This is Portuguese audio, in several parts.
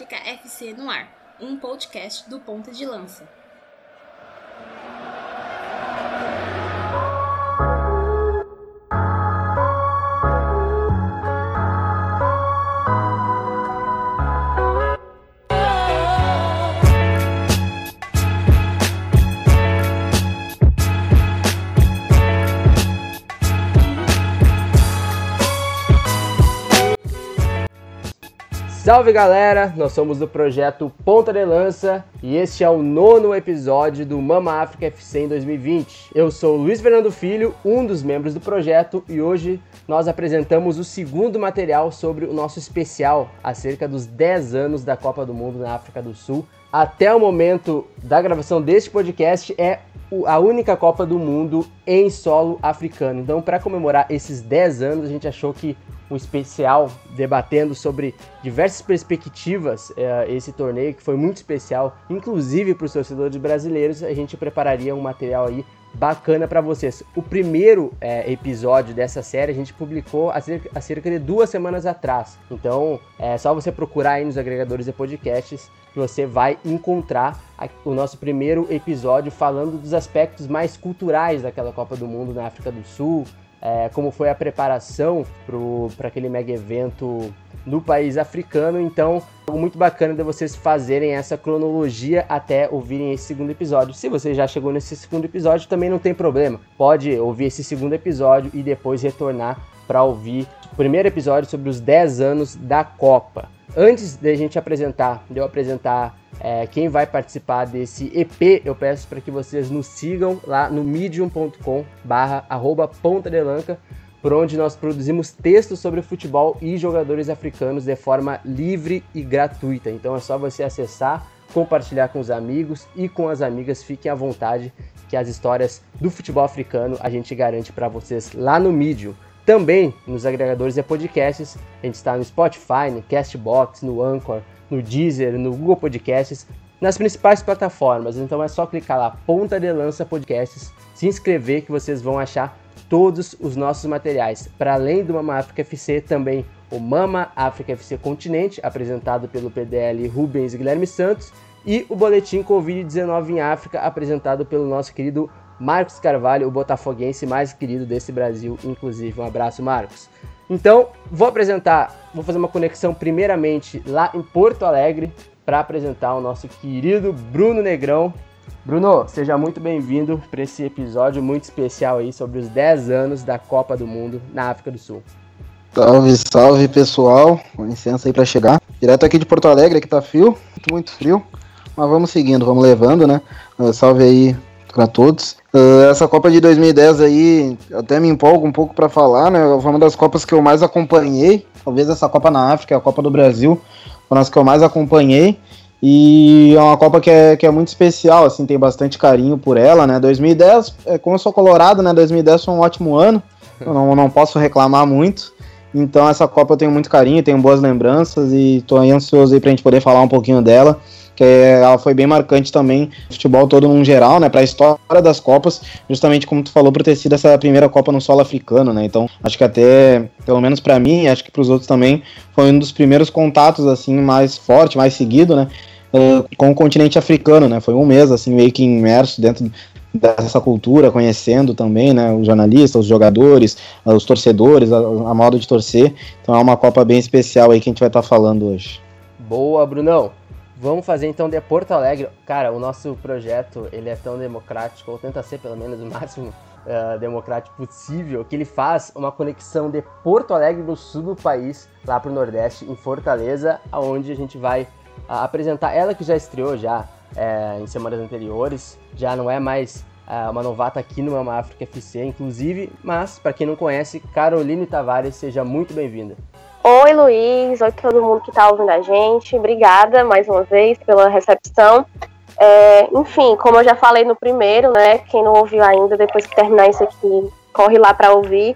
África FC no ar, um podcast do Ponta de Lança. Salve galera, nós somos do projeto Ponta de Lança e este é o nono episódio do Mama África FC em 2020. Eu sou Luiz Fernando Filho, um dos membros do projeto, e hoje nós apresentamos o segundo material sobre o nosso especial acerca dos 10 anos da Copa do Mundo na África do Sul. Até o momento da gravação deste podcast é a única Copa do Mundo em solo africano. Então, para comemorar esses 10 anos, a gente achou que um especial debatendo sobre diversas perspectivas é, esse torneio que foi muito especial, inclusive para os torcedores brasileiros. A gente prepararia um material aí bacana para vocês. O primeiro é, episódio dessa série a gente publicou há cerca, há cerca, de duas semanas atrás. Então é só você procurar aí nos agregadores de podcasts que você vai encontrar o nosso primeiro episódio falando dos aspectos mais culturais daquela Copa do Mundo na África do Sul, é, como foi a preparação para aquele mega evento no país africano. Então, algo muito bacana de vocês fazerem essa cronologia até ouvirem esse segundo episódio. Se você já chegou nesse segundo episódio, também não tem problema. Pode ouvir esse segundo episódio e depois retornar para ouvir o primeiro episódio sobre os 10 anos da Copa. Antes de a gente apresentar, de eu apresentar é, quem vai participar desse EP, eu peço para que vocês nos sigam lá no medium.com barra por onde nós produzimos textos sobre futebol e jogadores africanos de forma livre e gratuita. Então é só você acessar, compartilhar com os amigos e com as amigas, fiquem à vontade que as histórias do futebol africano a gente garante para vocês lá no Medium. Também nos agregadores de podcasts, a gente está no Spotify, no Castbox, no Anchor, no Deezer, no Google Podcasts, nas principais plataformas. Então é só clicar lá, Ponta de Lança Podcasts, se inscrever que vocês vão achar todos os nossos materiais. Para além do Mama África FC, também o Mama África FC Continente, apresentado pelo PDL Rubens e Guilherme Santos, e o Boletim Covid-19 em África, apresentado pelo nosso querido Marcos Carvalho, o botafoguense mais querido desse Brasil, inclusive. Um abraço, Marcos. Então, vou apresentar, vou fazer uma conexão primeiramente lá em Porto Alegre para apresentar o nosso querido Bruno Negrão. Bruno, seja muito bem-vindo para esse episódio muito especial aí sobre os 10 anos da Copa do Mundo na África do Sul. Salve, salve pessoal, com licença aí para chegar. Direto aqui de Porto Alegre, que tá frio, muito, muito frio, mas vamos seguindo, vamos levando, né? Salve aí para todos. Uh, essa Copa de 2010 aí, até me empolgo um pouco para falar, né? Foi uma das Copas que eu mais acompanhei. Talvez essa Copa na África, a Copa do Brasil, foi uma das que eu mais acompanhei. E é uma Copa que é, que é muito especial, assim, tem bastante carinho por ela, né? 2010, é, como eu sou colorado, né? 2010 foi um ótimo ano, eu não, não posso reclamar muito. Então essa Copa eu tenho muito carinho, tenho boas lembranças e tô ansioso aí pra gente poder falar um pouquinho dela que ela foi bem marcante também, futebol todo num geral, né, para a história das Copas, justamente como tu falou, por ter sido essa primeira Copa no solo africano, né? Então, acho que até, pelo menos para mim, acho que para os outros também, foi um dos primeiros contatos assim mais forte, mais seguido, né, uh, com o continente africano, né? Foi um mês assim meio que imerso dentro dessa cultura, conhecendo também, né, os jornalistas, os jogadores, os torcedores, a, a modo de torcer. Então é uma Copa bem especial aí que a gente vai estar tá falando hoje. Boa, Brunão. Vamos fazer então de Porto Alegre. Cara, o nosso projeto ele é tão democrático, ou tenta ser pelo menos o máximo uh, democrático possível, que ele faz uma conexão de Porto Alegre do sul do país lá para o Nordeste, em Fortaleza, aonde a gente vai uh, apresentar ela que já estreou já uh, em semanas anteriores, já não é mais uma novata aqui no Mama África FC, inclusive, mas para quem não conhece, Caroline Tavares, seja muito bem-vinda. Oi, Luiz. Oi, todo mundo que está ouvindo a gente. Obrigada mais uma vez pela recepção. É, enfim, como eu já falei no primeiro, né? Quem não ouviu ainda, depois que terminar isso aqui, corre lá para ouvir.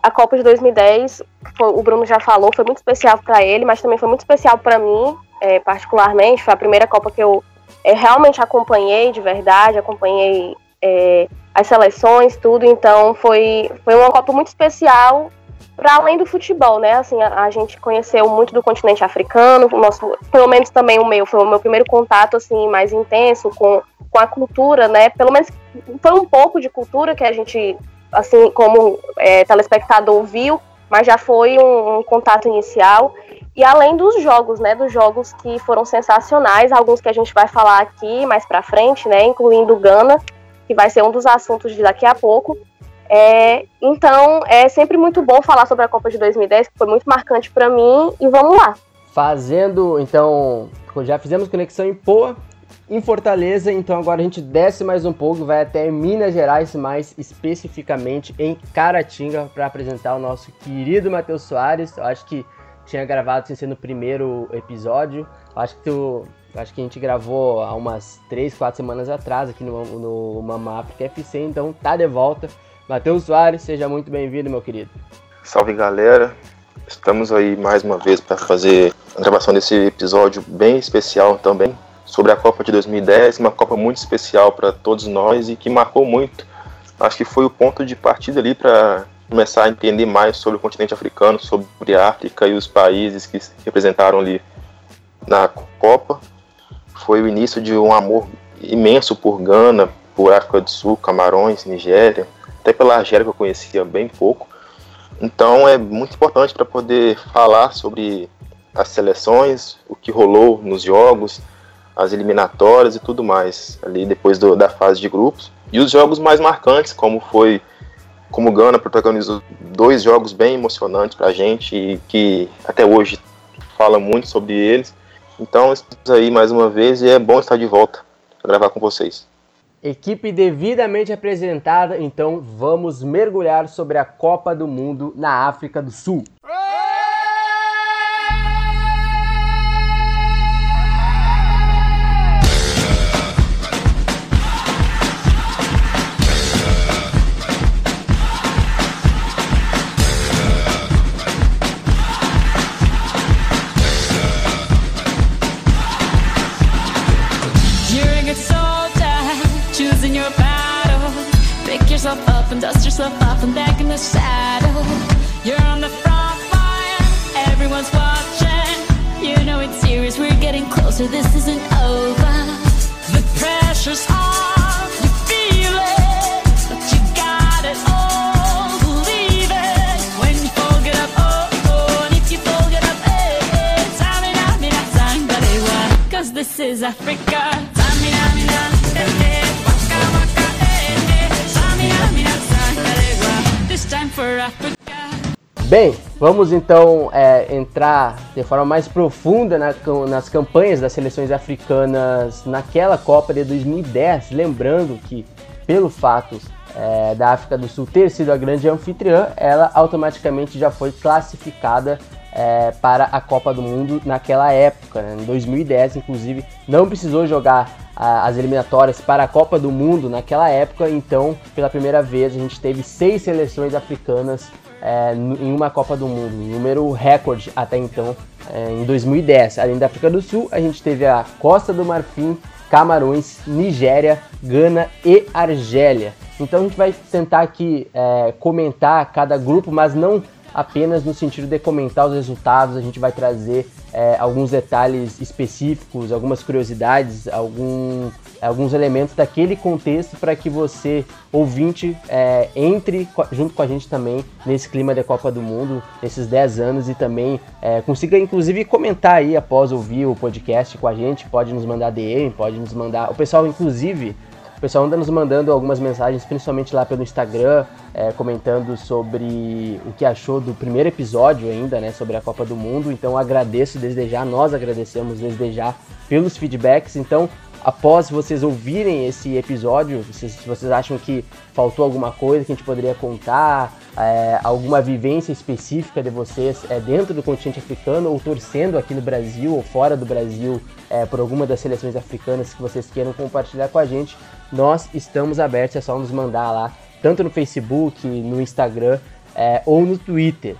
A Copa de 2010, foi, o Bruno já falou, foi muito especial para ele, mas também foi muito especial para mim, é, particularmente. Foi a primeira Copa que eu é, realmente acompanhei de verdade, acompanhei é, as seleções, tudo. Então, foi, foi uma Copa muito especial para além do futebol, né? Assim, a, a, gente conheceu muito do continente africano, nosso, pelo menos também o meu, foi o meu primeiro contato assim mais intenso com, com a cultura, né? Pelo menos foi um pouco de cultura que a gente, assim, como é, telespectador viu, mas já foi um, um, contato inicial. E além dos jogos, né? Dos jogos que foram sensacionais, alguns que a gente vai falar aqui mais para frente, né? Incluindo Gana, que vai ser um dos assuntos de daqui a pouco. É, então, é sempre muito bom falar sobre a Copa de 2010, que foi muito marcante para mim, e vamos lá. Fazendo, então, já fizemos conexão em Poa, em Fortaleza, então agora a gente desce mais um pouco, vai até Minas Gerais, mais especificamente em Caratinga, para apresentar o nosso querido Matheus Soares. Eu acho que tinha gravado sem ser no primeiro episódio. Eu acho que tu, acho que a gente gravou há umas 3, 4 semanas atrás aqui no, no Mama Africa FC, então tá de volta. Matheus Soares, seja muito bem-vindo, meu querido. Salve galera, estamos aí mais uma vez para fazer a gravação desse episódio bem especial também sobre a Copa de 2010, uma Copa muito especial para todos nós e que marcou muito. Acho que foi o ponto de partida ali para começar a entender mais sobre o continente africano, sobre a África e os países que se representaram ali na Copa. Foi o início de um amor imenso por Gana, por África do Sul, Camarões, Nigéria, até pela Argélia que eu conhecia bem pouco. Então é muito importante para poder falar sobre as seleções, o que rolou nos jogos, as eliminatórias e tudo mais, ali depois do, da fase de grupos. E os jogos mais marcantes, como foi como Gana protagonizou dois jogos bem emocionantes para a gente e que até hoje fala muito sobre eles. Então, estamos aí mais uma vez e é bom estar de volta para gravar com vocês. Equipe devidamente apresentada, então vamos mergulhar sobre a Copa do Mundo na África do Sul. Closer, this isn't over. The pressure's on, you feel it, but you got it all, believe it. When you up, oh, oh, if you fold it up, hey, hey, tamina, mina, sangalewa, cause this is Africa. Tamina, mina, hey, hey. Bem, vamos então é, entrar de forma mais profunda na, nas campanhas das seleções africanas naquela Copa de 2010. Lembrando que, pelo fato é, da África do Sul ter sido a grande anfitriã, ela automaticamente já foi classificada é, para a Copa do Mundo naquela época, né? em 2010, inclusive, não precisou jogar a, as eliminatórias para a Copa do Mundo naquela época, então, pela primeira vez, a gente teve seis seleções africanas é, em uma Copa do Mundo, número recorde até então, é, em 2010. Além da África do Sul, a gente teve a Costa do Marfim, Camarões, Nigéria, Gana e Argélia. Então a gente vai tentar aqui é, comentar cada grupo, mas não apenas no sentido de comentar os resultados, a gente vai trazer é, alguns detalhes específicos, algumas curiosidades, algum, alguns elementos daquele contexto para que você, ouvinte, é, entre junto com a gente também nesse clima da Copa do Mundo, nesses 10 anos e também é, consiga inclusive comentar aí após ouvir o podcast com a gente, pode nos mandar DM, pode nos mandar. O pessoal, inclusive, o pessoal anda nos mandando algumas mensagens, principalmente lá pelo Instagram, é, comentando sobre o que achou do primeiro episódio ainda, né, sobre a Copa do Mundo. Então agradeço desde já, nós agradecemos desde já pelos feedbacks. Então após vocês ouvirem esse episódio, se vocês acham que faltou alguma coisa que a gente poderia contar, é, alguma vivência específica de vocês é, dentro do continente africano ou torcendo aqui no Brasil ou fora do Brasil é, por alguma das seleções africanas que vocês queiram compartilhar com a gente, nós estamos abertos, é só nos mandar lá, tanto no Facebook, no Instagram é, ou no Twitter.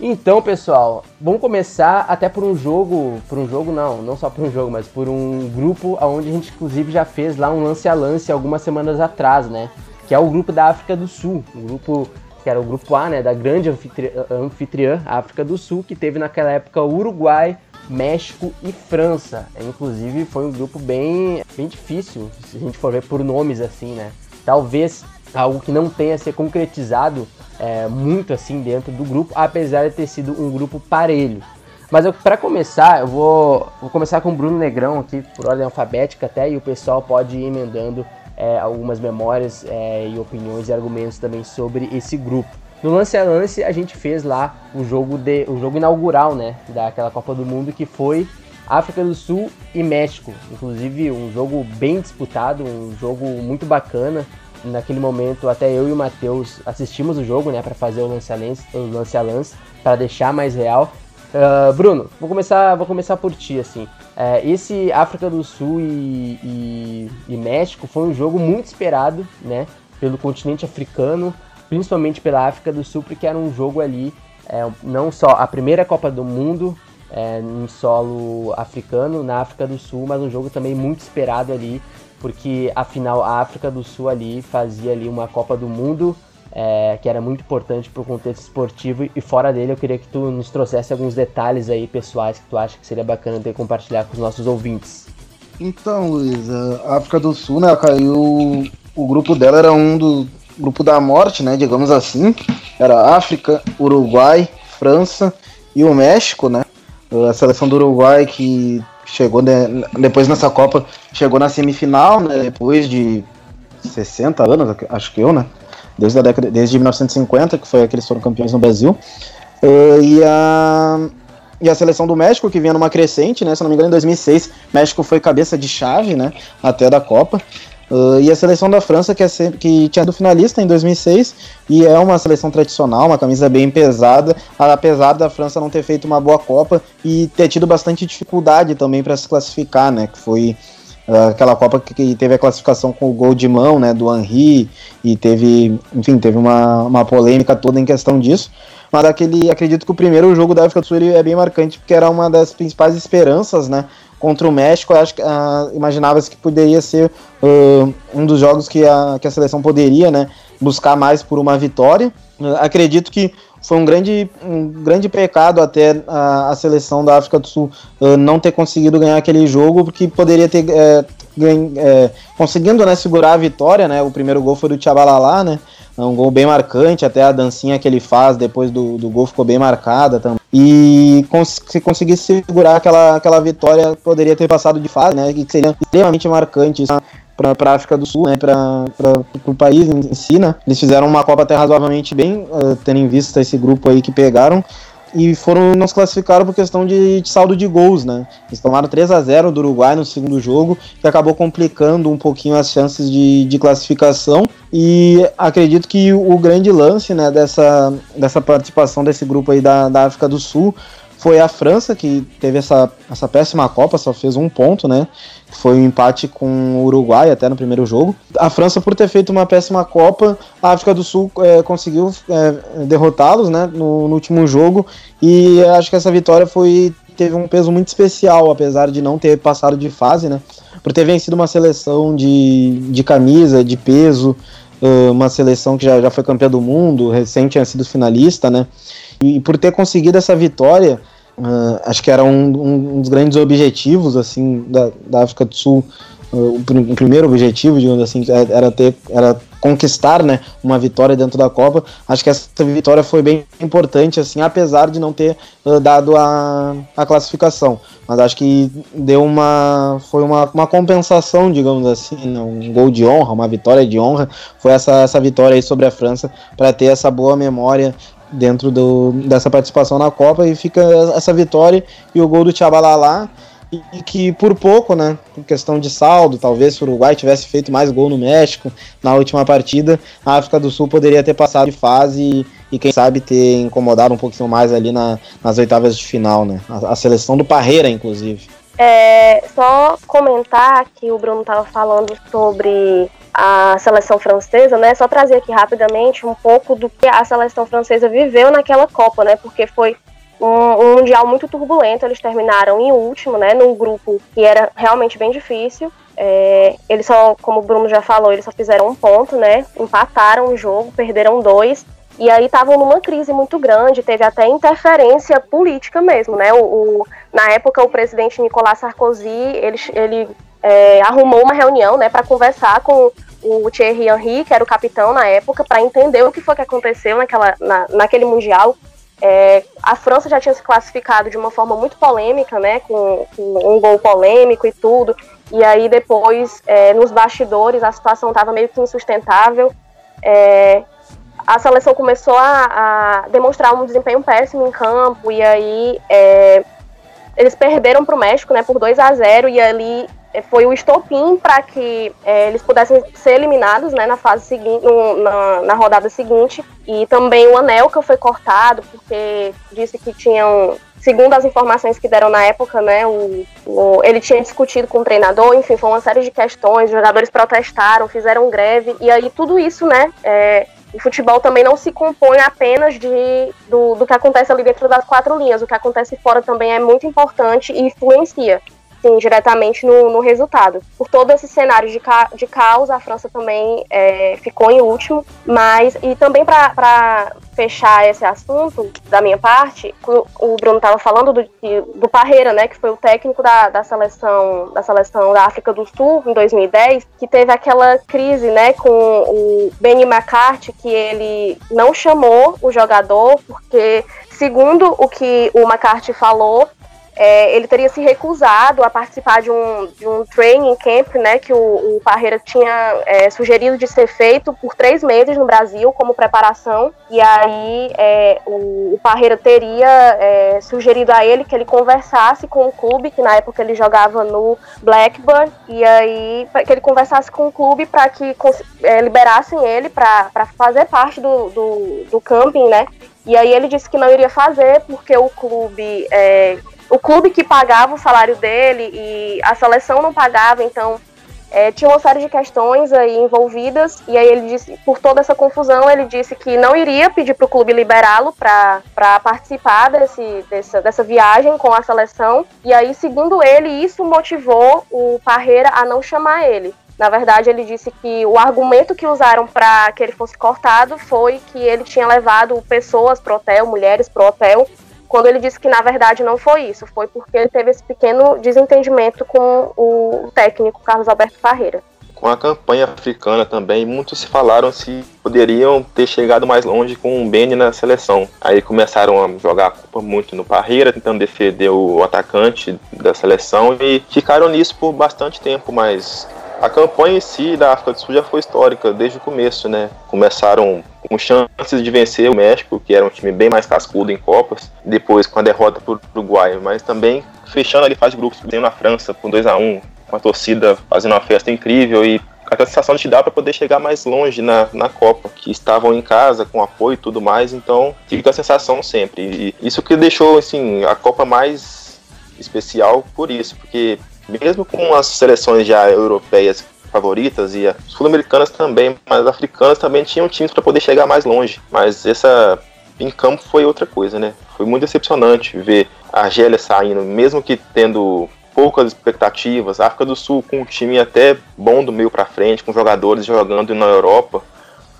Então, pessoal, vamos começar até por um jogo, por um jogo não, não só por um jogo, mas por um grupo onde a gente inclusive já fez lá um lance a lance algumas semanas atrás, né? Que é o grupo da África do Sul, um grupo que era o grupo A, né, da grande anfitriã, anfitriã África do Sul, que teve naquela época Uruguai, México e França. Inclusive foi um grupo bem, bem difícil, se a gente for ver por nomes assim, né? Talvez algo que não tenha se concretizado é, muito assim dentro do grupo, apesar de ter sido um grupo parelho. Mas para começar, eu vou, vou começar com o Bruno Negrão aqui, por ordem alfabética até, e o pessoal pode ir emendando é, algumas memórias é, e opiniões e argumentos também sobre esse grupo. No lance a lance a gente fez lá o jogo de o jogo inaugural, né, daquela Copa do Mundo que foi África do Sul e México. Inclusive um jogo bem disputado, um jogo muito bacana. Naquele momento até eu e o Matheus assistimos o jogo, né, para fazer o lance a lance, o lance a lance, para deixar mais real. Uh, Bruno, vou começar, vou começar por ti assim. É, esse África do Sul e, e, e, México foi um jogo muito esperado, né, pelo continente africano, principalmente pela África do Sul, porque era um jogo ali, é, não só a primeira Copa do Mundo é, em solo africano na África do Sul, mas um jogo também muito esperado ali, porque afinal a África do Sul ali fazia ali uma Copa do Mundo é, que era muito importante para o contexto esportivo. E fora dele, eu queria que tu nos trouxesse alguns detalhes aí pessoais que tu acha que seria bacana ter compartilhar com os nossos ouvintes. Então, Luiz, a África do Sul, né, caiu. O grupo dela era um do grupo da morte, né, digamos assim. Era África, Uruguai, França e o México, né? A seleção do Uruguai que chegou né, depois nessa Copa, chegou na semifinal, né, depois de 60 anos, acho que eu, né? desde a década desde 1950, que foi que eles foram campeões no Brasil. Uh, e, a, e a seleção do México, que vinha numa crescente, né? Se não me engano, em 2006, México foi cabeça de chave, né? Até da Copa. Uh, e a seleção da França, que, é sempre, que tinha do finalista em 2006, e é uma seleção tradicional, uma camisa bem pesada, apesar da França não ter feito uma boa Copa e ter tido bastante dificuldade também para se classificar, né? Que foi aquela Copa que teve a classificação com o gol de mão, né, do Henry, e teve, enfim, teve uma, uma polêmica toda em questão disso. Mas aquele, acredito que o primeiro jogo da África do Sul é bem marcante, porque era uma das principais esperanças, né, contra o México. Acho que uh, imaginava-se que poderia ser uh, um dos jogos que a, que a seleção poderia, né, buscar mais por uma vitória. Acredito que foi um grande, um grande pecado até a, a seleção da África do Sul uh, não ter conseguido ganhar aquele jogo, porque poderia ter é, é, conseguindo né, segurar a vitória, né? O primeiro gol foi do Tchabalala, né? É um gol bem marcante, até a dancinha que ele faz depois do, do gol ficou bem marcada também. E cons se conseguisse segurar aquela, aquela vitória, poderia ter passado de fase, né? Que seria extremamente marcante isso para a África do Sul, né, para o país em, em, si, né. Eles fizeram uma Copa até razoavelmente bem, uh, tendo em vista esse grupo aí que pegaram, e foram não se classificaram por questão de, de, saldo de gols, né? Eles tomaram 3 a 0 do Uruguai no segundo jogo, que acabou complicando um pouquinho as chances de, de classificação. E acredito que o grande lance né, dessa, dessa participação desse grupo aí da, da África do Sul foi a França, que teve essa, essa péssima Copa, só fez um ponto, né? Foi um empate com o Uruguai até no primeiro jogo. A França, por ter feito uma péssima Copa, a África do Sul é, conseguiu é, derrotá-los né, no, no, último jogo. E acho que essa vitória foi teve um peso muito especial, apesar de não ter passado de fase, né? Por ter vencido uma seleção de, de camisa, de peso, uma seleção que já, já foi campeã do mundo, recente tinha sido finalista, né? E por ter conseguido essa vitória, Uh, acho que era um, um, dos grandes objetivos assim da, da África do Sul. Uh, o, primeiro objetivo digamos assim era ter era conquistar né uma vitória dentro da Copa. Acho que essa vitória foi bem importante assim apesar de não ter uh, dado a, a classificação. Mas acho que deu uma foi uma, uma compensação digamos assim né, um gol de honra uma vitória de honra. Foi essa essa vitória aí sobre a França para ter essa boa memória dentro do, dessa participação na Copa e fica essa vitória e o gol do Tchabalala e, e que por pouco, né, por questão de saldo, talvez se o Uruguai tivesse feito mais gol no México na última partida, a África do Sul poderia ter passado de fase e, e quem sabe ter incomodado um pouquinho mais ali na, nas oitavas de final, né, a, a seleção do Parreira, inclusive. É, só comentar que o Bruno estava falando sobre a seleção francesa, né? Só trazer aqui rapidamente um pouco do que a seleção francesa viveu naquela Copa, né? Porque foi um, um, mundial muito turbulento. Eles terminaram em último, né? Num grupo que era realmente bem difícil. É, eles só, como o Bruno já falou, eles só fizeram um ponto, né? Empataram o jogo, perderam dois. E aí estavam numa crise muito grande, teve até interferência política mesmo, né? O, o na época, o presidente Nicolas Sarkozy, ele, ele é, arrumou uma reunião, né, para conversar com o Thierry Henry, que era o capitão na época, para entender o que foi que aconteceu naquela, na, naquele Mundial. É, a França já tinha se classificado de uma forma muito polêmica, né, com, com um gol polêmico e tudo. E aí depois, é, nos bastidores, a situação estava meio que insustentável. É, a seleção começou a, a, demonstrar um desempenho péssimo em campo e aí é, eles perderam para o México, né, por 2 a 0 e ali foi o estopim para que é, eles pudessem ser eliminados né, na fase seguinte, na, na, rodada seguinte. E também o Anelka foi cortado, porque disse que tinham, segundo as informações que deram na época, né, o, o, ele tinha discutido com o treinador, enfim, foi uma série de questões, os jogadores protestaram, fizeram greve, e aí tudo isso, né, é, o futebol também não se compõe apenas de, do, do que acontece ali dentro das quatro linhas. O que acontece fora também é muito importante e influencia sim, diretamente no, no resultado. Por todo esse cenário de, ca de caos, a França também é, ficou em último, mas e também para fechar esse assunto da minha parte, o Bruno estava falando do, do Parreira, né, que foi o técnico da, da seleção da seleção da África do Sul em 2010, que teve aquela crise, né, com o Benny McCarthy, que ele não chamou o jogador porque segundo o que o McCarthy falou, é, ele teria se recusado a participar de um, de um training camp, né, que o, o Parreira tinha é, sugerido de ser feito por três meses no Brasil como preparação, e aí é, o, o, Parreira teria é, sugerido a ele que ele conversasse com o clube, que na época ele jogava no Blackburn, e aí que ele conversasse com o clube para que é, liberassem ele para fazer parte do, do, do camping, né, e aí ele disse que não iria fazer porque o clube é, o clube que pagava o salário dele e a seleção não pagava, então é, tinha uma série de questões aí envolvidas, e aí ele disse, por toda essa confusão, ele disse que não iria pedir para o clube liberá-lo para participar desse, dessa, dessa viagem com a seleção, e aí, segundo ele, isso motivou o Parreira a não chamar ele. Na verdade, ele disse que o argumento que usaram para que ele fosse cortado foi que ele tinha levado pessoas pro hotel, mulheres pro hotel, quando ele disse que na verdade não foi isso, foi porque ele teve esse pequeno desentendimento com o técnico Carlos Alberto Ferreira. Com a campanha africana também, muitos falaram se poderiam ter chegado mais longe com o Beni na seleção. Aí começaram a jogar a culpa muito no Parreira, tentando defender o atacante da seleção e ficaram nisso por bastante tempo, mas a campanha em si da África do Sul já foi histórica desde o começo, né? Começaram com chances de vencer o México, que era um time bem mais cascudo em Copas, depois com a derrota para o Uruguai, mas também fechando ali de grupos, na França com 2 a 1 com a torcida fazendo uma festa incrível e a sensação de dar para poder chegar mais longe na, na Copa, que estavam em casa com apoio e tudo mais, então fica a sensação sempre. E isso que deixou assim a Copa mais especial por isso, porque mesmo com as seleções já europeias favoritas e as sul-americanas também, mas as africanas também tinham times para poder chegar mais longe. Mas essa em campo foi outra coisa, né? Foi muito decepcionante ver a Argélia saindo, mesmo que tendo poucas expectativas. A África do Sul com um time até bom do meio para frente, com jogadores jogando na Europa.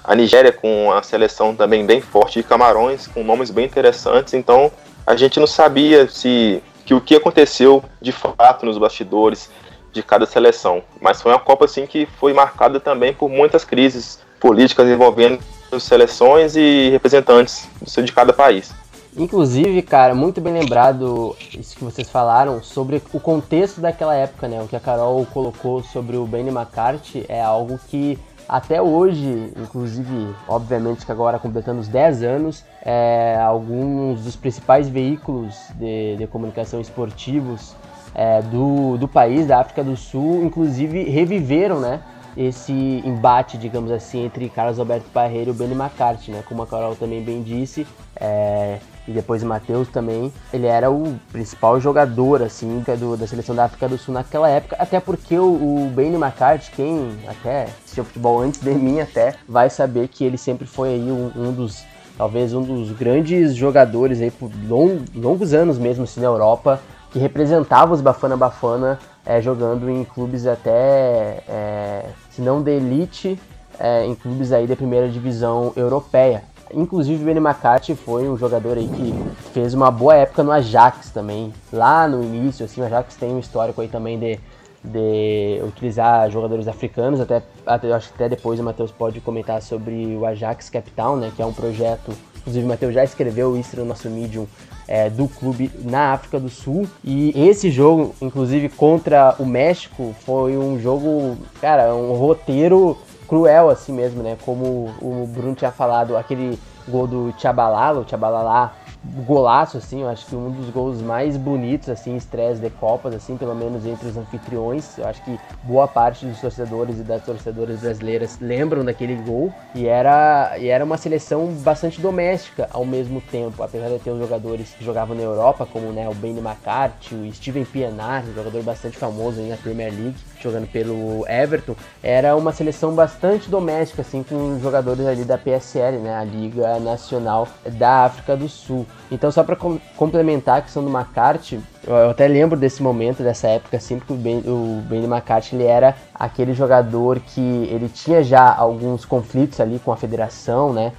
A Nigéria com a seleção também bem forte de Camarões, com nomes bem interessantes. Então a gente não sabia se que o que aconteceu de fato nos bastidores de cada seleção. Mas foi uma Copa assim que foi marcada também por muitas crises políticas envolvendo seleções e representantes de cada país. Inclusive, cara, muito bem lembrado isso que vocês falaram sobre o contexto daquela época, né? O que a Carol colocou sobre o Benny McCarthy é algo que até hoje, inclusive, obviamente que agora completando os 10 anos, é, alguns dos principais veículos de, de comunicação esportivos é, do, do país, da África do Sul, inclusive reviveram né, esse embate, digamos assim, entre Carlos Alberto Parreira e o Benny McCarthy, né? Como a Carol também bem disse, é, e depois o Matheus também, ele era o principal jogador, assim, do, da seleção da África do Sul naquela época, até porque o, o Benny McCarthy, quem até assistiu futebol antes de mim até, vai saber que ele sempre foi aí um, um dos, talvez um dos grandes jogadores aí por long, longos anos mesmo, assim, na Europa, que representava os Bafana Bafana é, jogando em clubes até, é, se não de elite, é, em clubes aí da primeira divisão europeia. Inclusive o Benny McCarthy foi um jogador aí que fez uma boa época no Ajax também. Lá no início, assim, o Ajax tem um histórico aí também de, de utilizar jogadores africanos, até, até acho que até depois o Matheus pode comentar sobre o Ajax Capital, né, que é um projeto, inclusive o Matheus já escreveu isso no nosso Medium, é, do clube na África do Sul. E esse jogo, inclusive contra o México, foi um jogo, cara, um roteiro cruel assim mesmo, né? Como o Bruno tinha falado, aquele gol do Tchabalala, o Tchabalala golaço, assim, eu acho que um dos gols mais bonitos, assim, estresse de Copas, assim, pelo menos entre os anfitriões. Eu acho que boa parte dos torcedores e das torcedoras brasileiras lembram daquele gol. E era, e era uma seleção bastante doméstica ao mesmo tempo, apesar de ter os jogadores que jogavam na Europa, como né, o Benny McCarthy, o Steven Pienaar, um jogador bastante famoso aí na Premier League, jogando pelo Everton. Era uma seleção bastante doméstica, assim, com jogadores ali da PSL, né, a Liga Nacional da África do Sul. Então, só para com complementar a questão do McCarthy, eu até lembro desse momento, dessa época, assim, porque o Ben, o ben McCarthy ele era aquele jogador que ele tinha já alguns conflitos ali com a federação, né?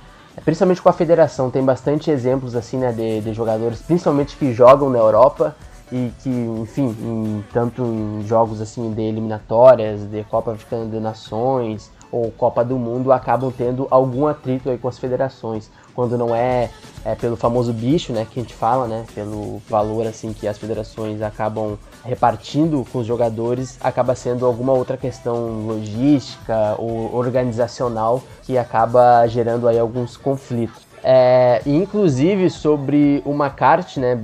Principalmente com a federação, tem bastante exemplos assim, né, de, de jogadores, principalmente que jogam na Europa e que, enfim, em, tanto em jogos assim de eliminatórias, de Copa Africana de Nações ou Copa do Mundo, acabam tendo algum atrito aí com as federações quando não é, é, pelo famoso bicho, né, que a gente fala, né, pelo valor assim que as federações acabam repartindo com os jogadores, acaba sendo alguma outra questão logística ou organizacional que acaba gerando aí alguns conflitos. É, inclusive sobre o McCarthy, né?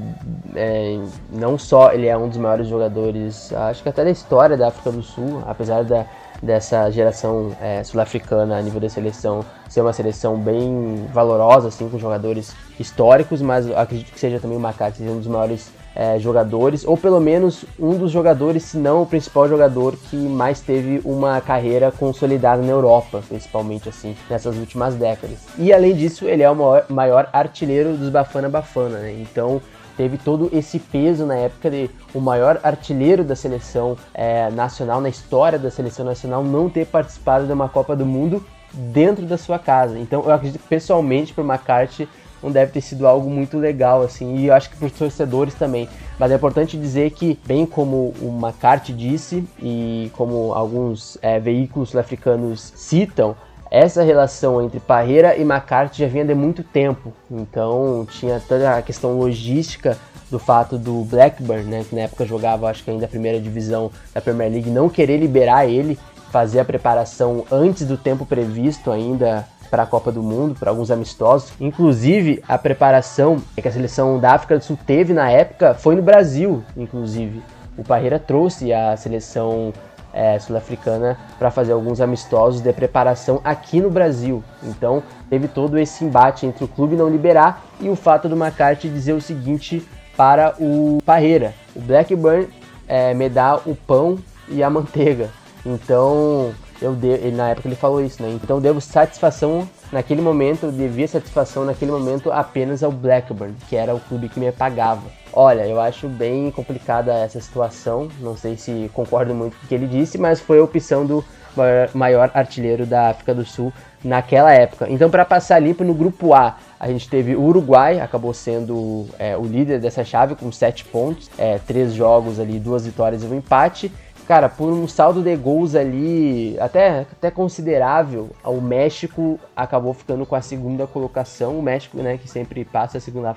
É, não só ele é um dos maiores jogadores, acho que até da história da África do Sul, apesar da, dessa geração é, sul-africana a nível da seleção ser uma seleção bem valorosa, assim, com jogadores históricos, mas acredito que seja também o McCarthy um dos maiores é, jogadores, ou pelo menos um dos jogadores, se não o principal jogador que mais teve uma carreira consolidada na Europa, principalmente assim, nessas últimas décadas. E além disso, ele é o maior, maior artilheiro dos Bafana Bafana, né? Então teve todo esse peso na época de o maior artilheiro da seleção é, nacional, na história da seleção nacional, não ter participado de uma Copa do Mundo dentro da sua casa. Então eu acredito que pessoalmente para o McCarthy não deve ter sido algo muito legal, assim, e eu acho que para os torcedores também. Mas é importante dizer que, bem como o McCarthy disse, e como alguns é, veículos sul-africanos citam, essa relação entre Parreira e McCarthy já vinha de muito tempo. Então tinha toda a questão logística do fato do Blackburn, né, que na época jogava acho que ainda a primeira divisão da Premier League, não querer liberar ele, fazer a preparação antes do tempo previsto ainda para a Copa do Mundo, para alguns amistosos. Inclusive, a preparação que a seleção da África do Sul teve na época foi no Brasil, inclusive. O Parreira trouxe a seleção é, sul-africana para fazer alguns amistosos de preparação aqui no Brasil. Então teve todo esse embate entre o clube não liberar e o fato do McCarthy dizer o seguinte para o Parreira: o Blackburn é, me dá o pão e a manteiga. Então eu ele, na época ele falou isso, né? Então eu devo satisfação naquele momento, eu devia satisfação naquele momento apenas ao Blackburn, que era o clube que me pagava. Olha, eu acho bem complicada essa situação, não sei se concordo muito com o que ele disse, mas foi a opção do maior, maior artilheiro da África do Sul naquela época. Então, para passar limpo no grupo A, a gente teve o Uruguai, acabou sendo é, o líder dessa chave com 7 pontos, é, três jogos ali, duas vitórias e um empate cara, por um saldo de gols ali até, até considerável, o México acabou ficando com a segunda colocação. O México, né, que sempre passa a segunda,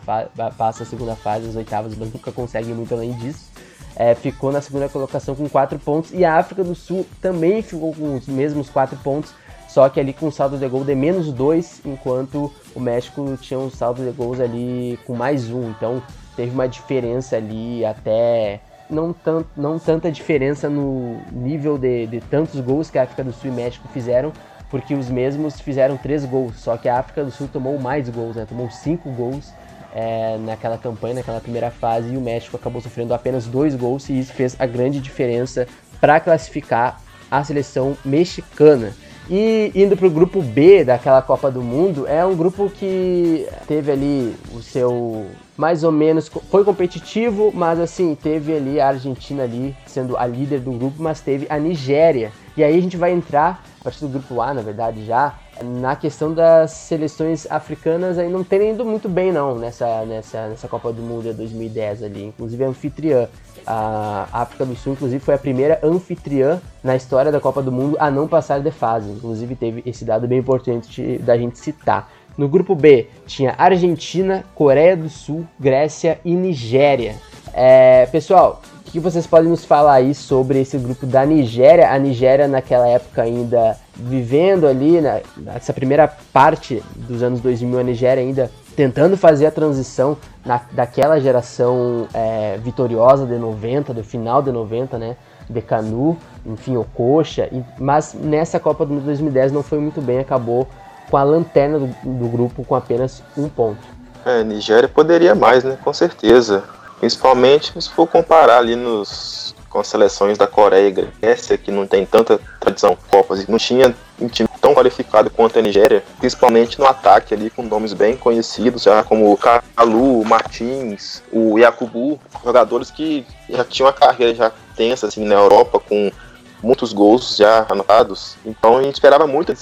passa a segunda fase, as oitavas, mas nunca consegue muito além disso. É, ficou na segunda colocação com quatro pontos e a África do Sul também ficou com os mesmos quatro pontos, só que ali com um saldo de gol de menos dois, enquanto o México tinha um saldo de gols ali com mais um. Então teve uma diferença ali até não, tant, não tanta diferença no nível de, de tantos gols que a África do Sul e México fizeram, porque os mesmos fizeram três gols, só que a África do Sul tomou mais gols, né? tomou cinco gols é, naquela campanha, naquela primeira fase, e o México acabou sofrendo apenas dois gols, e isso fez a grande diferença para classificar a seleção mexicana. E indo para o grupo B daquela Copa do Mundo, é um grupo que teve ali o seu mais ou menos foi competitivo, mas assim, teve ali a Argentina ali sendo a líder do grupo, mas teve a Nigéria. E aí a gente vai entrar a partir do grupo A, na verdade, já na questão das seleções africanas aí não tem ido muito bem não nessa, nessa, nessa Copa do Mundo de 2010 ali, inclusive a anfitriã. A África do Sul, inclusive, foi a primeira anfitriã na história da Copa do Mundo a não passar de fase. Inclusive, teve esse dado bem importante da gente citar. No grupo B tinha Argentina, Coreia do Sul, Grécia e Nigéria. É, pessoal, o que vocês podem nos falar aí sobre esse grupo da Nigéria? A Nigéria naquela época ainda vivendo ali, né, nessa primeira parte dos anos 2000, a Nigéria ainda tentando fazer a transição na, daquela geração é, vitoriosa de 90, do final de 90, né? De Canu, enfim, o Coxa, e, mas nessa Copa do Mundo 2010 não foi muito bem, acabou com a lanterna do, do grupo com apenas um ponto. É, Nigéria poderia mais, né? Com certeza. Principalmente se for comparar ali nos, com as seleções da Coreia e Grécia, que não tem tanta tradição Copas, e não tinha um time tão qualificado quanto a Nigéria, principalmente no ataque ali, com nomes bem conhecidos, já como o Kalu, o Martins, o Yakubu, jogadores que já tinham uma carreira já tensa assim, na Europa, com muitos gols já anotados. Então a gente esperava muito,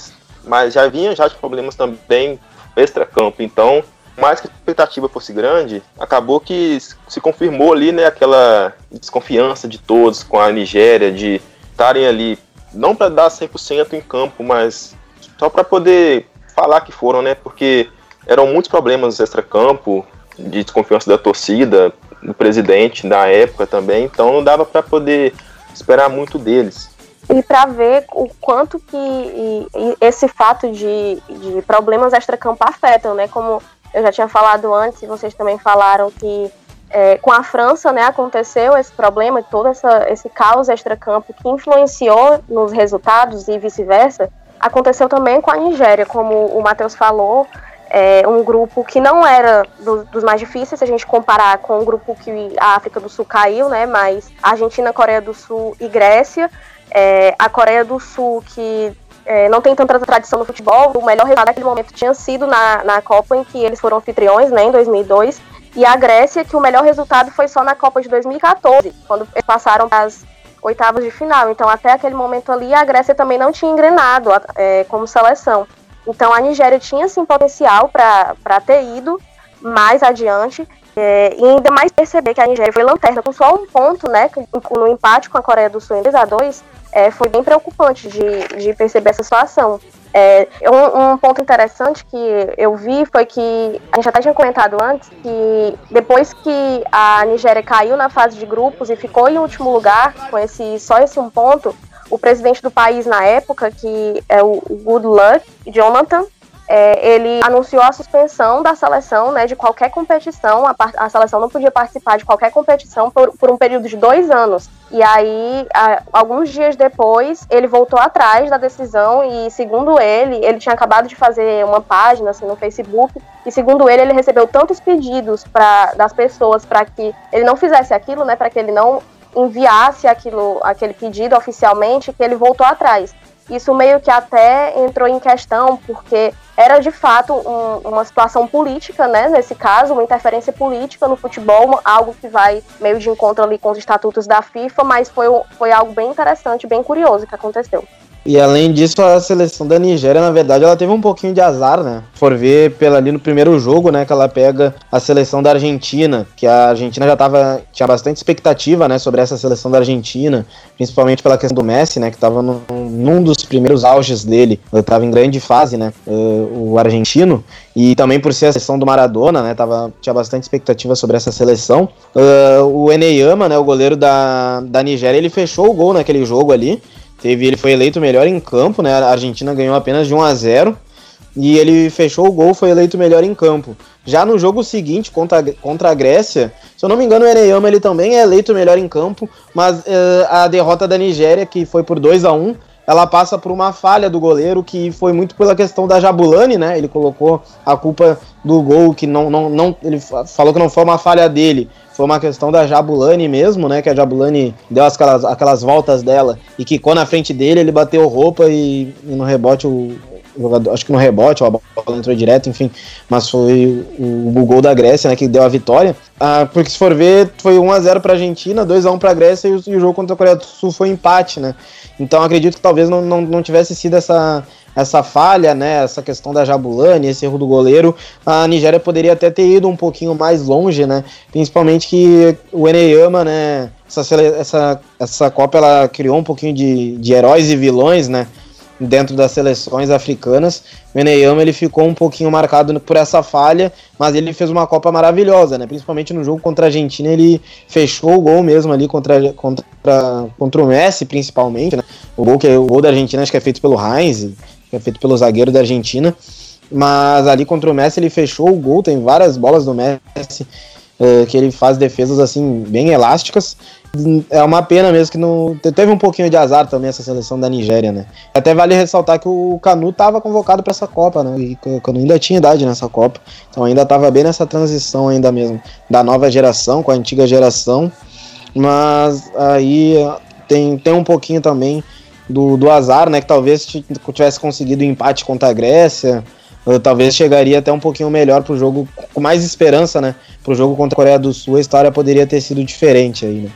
mas já vinha já de problemas também extra-campo. Então mais que a expectativa fosse grande, acabou que se confirmou ali, né, aquela desconfiança de todos com a Nigéria de estarem ali, não para dar 100% em campo, mas só para poder falar que foram, né, porque eram muitos problemas extra-campo, de desconfiança da torcida, do presidente da época também, então não dava para poder esperar muito deles. E para ver o quanto que esse fato de, de problemas extra-campo afetam, né? Como eu já tinha falado antes, e vocês também falaram que é, com a França, né, aconteceu esse problema, todo essa, esse caos extracampo que influenciou nos resultados e vice-versa, aconteceu também com a Nigéria, como o Matheus falou, é um grupo que não era do, dos mais difíceis se a gente comparar com o grupo que a África do Sul caiu, né, mas Argentina, Coreia do Sul e Grécia, é, a Coreia do Sul que é, não tem tanta tradição no futebol. O melhor resultado naquele momento tinha sido na, na Copa em que eles foram anfitriões, né, em 2002. E a Grécia, que o melhor resultado foi só na Copa de 2014, quando eles passaram as oitavas de final. Então, até aquele momento ali, a Grécia também não tinha engrenado é, como seleção. Então, a Nigéria tinha sim potencial para ter ido mais adiante. É, e ainda mais perceber que a Nigéria foi lanterna com só um ponto, né? No empate com a Coreia do Sul em 2 a 2 é, foi bem preocupante de, de perceber essa situação. É, um, um, ponto interessante que eu vi foi que a gente até tinha comentado antes que depois que a Nigéria caiu na fase de grupos e ficou em último lugar com esse só esse um ponto, o presidente do país na época, que é o Good Luck Jonathan, é, ele anunciou a suspensão da seleção né, de qualquer competição. A, a, seleção não podia participar de qualquer competição por, por um período de dois anos. E aí, a, alguns dias depois, ele voltou atrás da decisão e, segundo ele, ele tinha acabado de fazer uma página assim, no Facebook e, segundo ele, ele recebeu tantos pedidos pra, das pessoas para que ele não fizesse aquilo, né, para que ele não enviasse aquilo, aquele pedido oficialmente, que ele voltou atrás. Isso meio que até entrou em questão, porque era de fato um, uma situação política, né? Nesse caso, uma interferência política no futebol, algo que vai meio de encontro ali com os estatutos da FIFA, mas foi, foi algo bem interessante, bem curioso que aconteceu. E além disso, a seleção da Nigéria, na verdade, ela teve um pouquinho de azar, né? For ver pela ali no primeiro jogo, né, que ela pega a seleção da Argentina, que a Argentina já tava tinha bastante expectativa, né, sobre essa seleção da Argentina, principalmente pela questão do Messi, né, que tava no, num dos primeiros auges dele, tava em grande fase, né, uh, o argentino, e também por ser a seleção do Maradona, né, tava tinha bastante expectativa sobre essa seleção. Uh, o Eneyama, né, o goleiro da, da Nigéria, ele fechou o gol naquele jogo ali. Teve, ele foi eleito melhor em campo, né? A Argentina ganhou apenas de 1 a 0 e ele fechou o gol, foi eleito melhor em campo. Já no jogo seguinte, contra, contra a Grécia, se eu não me engano, o Eneyama ele também é eleito melhor em campo, mas uh, a derrota da Nigéria, que foi por 2 a 1 ela passa por uma falha do goleiro, que foi muito pela questão da Jabulani, né? Ele colocou a culpa do gol, que não, não, não. Ele falou que não foi uma falha dele, foi uma questão da Jabulani mesmo, né? Que a Jabulani deu aquelas, aquelas voltas dela e quicou na frente dele, ele bateu roupa e, e no rebote o, jogador, acho que no rebote, a bola entrou direto, enfim, mas foi o, o gol da Grécia, né, que deu a vitória. Ah, porque se for ver, foi 1x0 para a Argentina, 2x1 para a Grécia e o, e o, jogo contra a Coreia do Sul foi empate, né? Então acredito que talvez não, não, não tivesse sido essa essa falha, né, essa questão da Jabulani, esse erro do goleiro, a Nigéria poderia até ter ido um pouquinho mais longe, né? Principalmente que o Eneyama, né, essa, essa, essa Copa ela criou um pouquinho de, de heróis e vilões, né? Dentro das seleções africanas. O Eneyama ele ficou um pouquinho marcado por essa falha, mas ele fez uma Copa maravilhosa, né? Principalmente no jogo contra a Argentina, ele fechou o gol mesmo ali contra, contra, contra o Messi, principalmente, né? O gol, que, o gol da Argentina acho que é feito pelo Heinz, que é feito pelo zagueiro da Argentina. Mas ali contra o Messi ele fechou o gol, tem várias bolas do Messi uh, que ele faz defesas assim bem elásticas é uma pena mesmo que não. Teve um pouquinho de azar também essa seleção da Nigéria, né? Até vale ressaltar que o Canu estava convocado para essa Copa, né? E o Canu ainda tinha idade nessa Copa. Então ainda estava bem nessa transição ainda mesmo. Da nova geração com a antiga geração. Mas aí tem, tem um pouquinho também do, do azar, né? Que talvez tivesse conseguido o um empate contra a Grécia. Talvez chegaria até um pouquinho melhor pro jogo, com mais esperança, né? Pro jogo contra a Coreia do Sul, a história poderia ter sido diferente aí, né?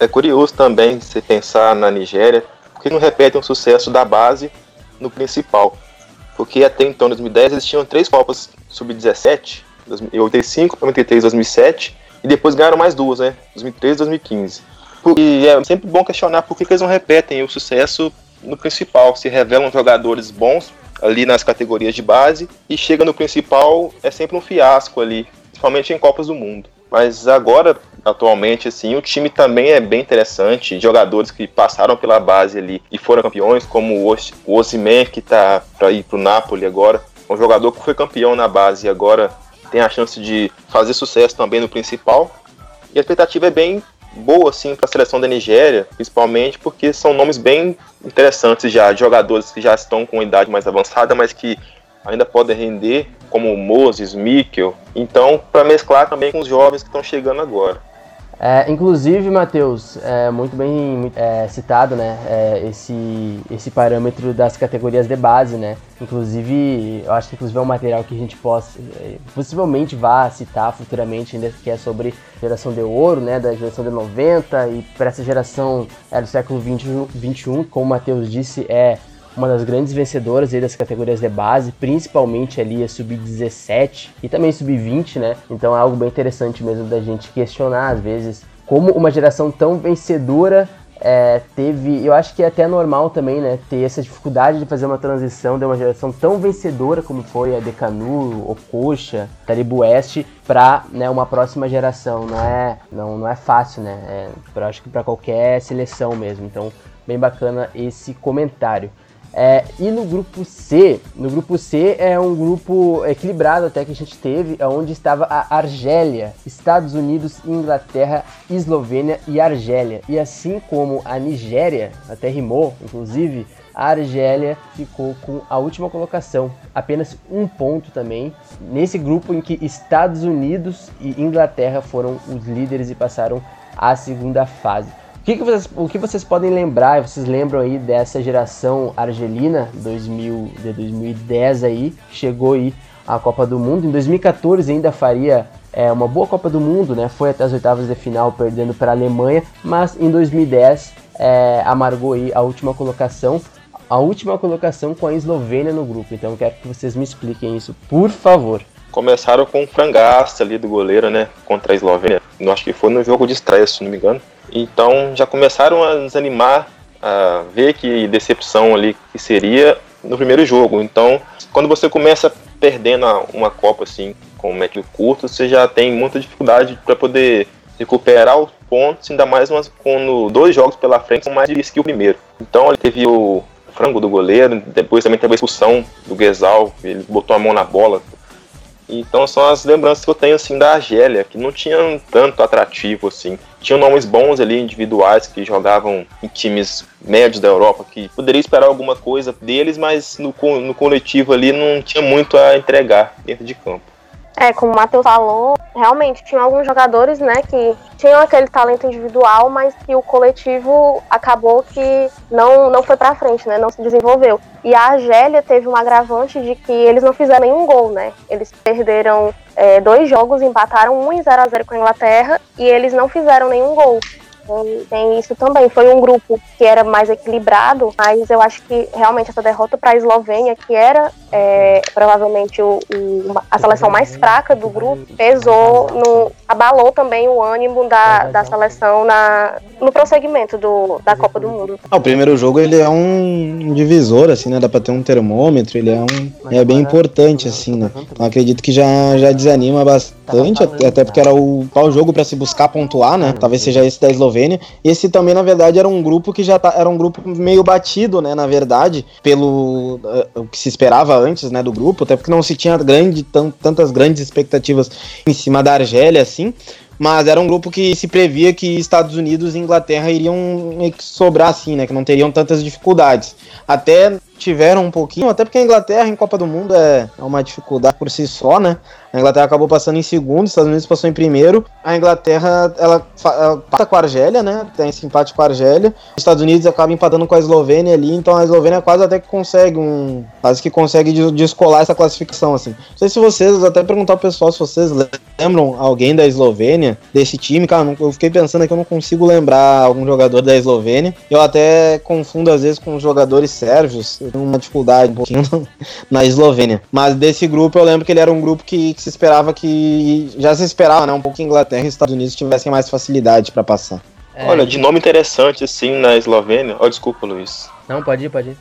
É curioso também se pensar na Nigéria, porque não repetem o sucesso da base no principal. Porque até então, em 2010, eles tinham três Copas Sub-17, 85, 93, 2007, e depois ganharam mais duas, né? 2013 e 2015. E é sempre bom questionar por que, que eles não repetem o sucesso no principal. Se revelam jogadores bons ali nas categorias de base e chega no principal é sempre um fiasco ali, principalmente em Copas do Mundo. Mas agora, atualmente, assim, o time também é bem interessante. Jogadores que passaram pela base ali e foram campeões, como o Osimen, que tá para ir pro Napoli agora. Um jogador que foi campeão na base e agora tem a chance de fazer sucesso também no principal. E a expectativa é bem boa, assim, para a seleção da Nigéria, principalmente porque são nomes bem interessantes já, jogadores que já estão com idade mais avançada, mas que ainda podem render, como Moses, Mikkel. Então, para mesclar também com os jovens que estão chegando agora. É, inclusive, Matheus, é muito bem é, citado, né, é, esse, esse parâmetro das categorias de base, né, inclusive, eu acho que inclusive é um material que a gente possa, é, possivelmente vá citar futuramente, ainda que é sobre geração de ouro, né, da geração de 90, e para essa geração é, do século 20, 21, como o Matheus disse, é uma das grandes vencedoras aí das categorias de base, principalmente ali a sub-17 e também sub-20, né? Então é algo bem interessante mesmo da gente questionar às vezes como uma geração tão vencedora é, teve, eu acho que é até normal também, né, ter essa dificuldade de fazer uma transição de uma geração tão vencedora como foi a Decanu, Ocoxa, Taribu Oeste, para né, uma próxima geração. Não é, não, não é fácil, né? É, eu acho que para qualquer seleção mesmo. Então, bem bacana esse comentário. É, e no grupo C, no grupo C é um grupo equilibrado até que a gente teve, onde estava a Argélia, Estados Unidos, Inglaterra, Eslovênia e Argélia. E assim como a Nigéria, até rimou, inclusive, a Argélia ficou com a última colocação, apenas um ponto também, nesse grupo em que Estados Unidos e Inglaterra foram os líderes e passaram à segunda fase. O que, que vocês, o que vocês podem lembrar, vocês lembram aí dessa geração argelina 2000, de 2010 aí, chegou aí a Copa do Mundo. Em 2014 ainda faria é, uma boa Copa do Mundo, né? Foi até as oitavas de final perdendo para a Alemanha, mas em 2010 é, amargou aí a última colocação, a última colocação com a Eslovênia no grupo. Então quero que vocês me expliquem isso, por favor. Começaram com um frangaço ali do goleiro, né? Contra a Eslovênia. Acho que foi no jogo de estreia, se não me engano. Então já começaram a nos animar a ver que decepção ali que seria no primeiro jogo. Então, quando você começa perdendo uma Copa assim, com um médio curto, você já tem muita dificuldade para poder recuperar os pontos, ainda mais umas, quando dois jogos pela frente são mais difíceis que o primeiro. Então, ele teve o frango do goleiro, depois também teve a expulsão do Guesal, ele botou a mão na bola, então são as lembranças que eu tenho assim da Argélia, que não tinham tanto atrativo assim. Tinham nomes bons ali, individuais, que jogavam em times médios da Europa, que poderia esperar alguma coisa deles, mas no, no coletivo ali não tinha muito a entregar dentro de campo. É, como o Matheus falou, realmente tinha alguns jogadores, né, que tinham aquele talento individual, mas que o coletivo acabou que não, não foi para frente, né, não se desenvolveu. E a Argélia teve um agravante de que eles não fizeram nenhum gol, né? Eles perderam é, dois jogos, empataram um em 0 a 0 com a Inglaterra e eles não fizeram nenhum gol. Tem, tem, isso também. Foi um grupo que era mais equilibrado, mas eu acho que realmente essa derrota para a Eslovênia, que era é, provavelmente o, o, a seleção mais fraca do grupo, pesou, no, abalou também o ânimo da, da seleção na, no prosseguimento do, da Copa do Mundo. Ah, o primeiro jogo ele é um divisor, assim, né? Dá para ter um termômetro, ele é, um, é bem importante, assim, né? Então acredito que já, já desanima bastante, até porque era o qual jogo para se buscar pontuar, né? Talvez seja esse da Eslovênia. Esse também, na verdade, era um grupo que já tá, era um grupo meio batido, né? Na verdade, pelo uh, o que se esperava antes, né? Do grupo, até porque não se tinha grande, tantas grandes expectativas em cima da Argélia, assim mas era um grupo que se previa que Estados Unidos e Inglaterra iriam sobrar assim, né, que não teriam tantas dificuldades. Até tiveram um pouquinho, até porque a Inglaterra em Copa do Mundo é, é uma dificuldade por si só, né? A Inglaterra acabou passando em segundo, os Estados Unidos passou em primeiro. A Inglaterra, ela, passa com a Argélia, né? Tem esse empate com a Argélia. Os Estados Unidos acabam empatando com a Eslovênia ali, então a Eslovênia quase até que consegue um. Quase que consegue descolar essa classificação, assim. Não sei se vocês, até perguntar pro pessoal se vocês lembram alguém da Eslovênia, desse time. Cara, eu fiquei pensando que eu não consigo lembrar algum jogador da Eslovênia. Eu até confundo às vezes com jogadores sérvios uma dificuldade um pouquinho na Eslovênia. Mas desse grupo eu lembro que ele era um grupo que, que se esperava que. Já se esperava, né? Um pouco que Inglaterra e Estados Unidos tivessem mais facilidade para passar. É. Olha, de nome interessante, assim, na Eslovênia. Ó, oh, desculpa, Luiz. Não, pode ir, pode ir.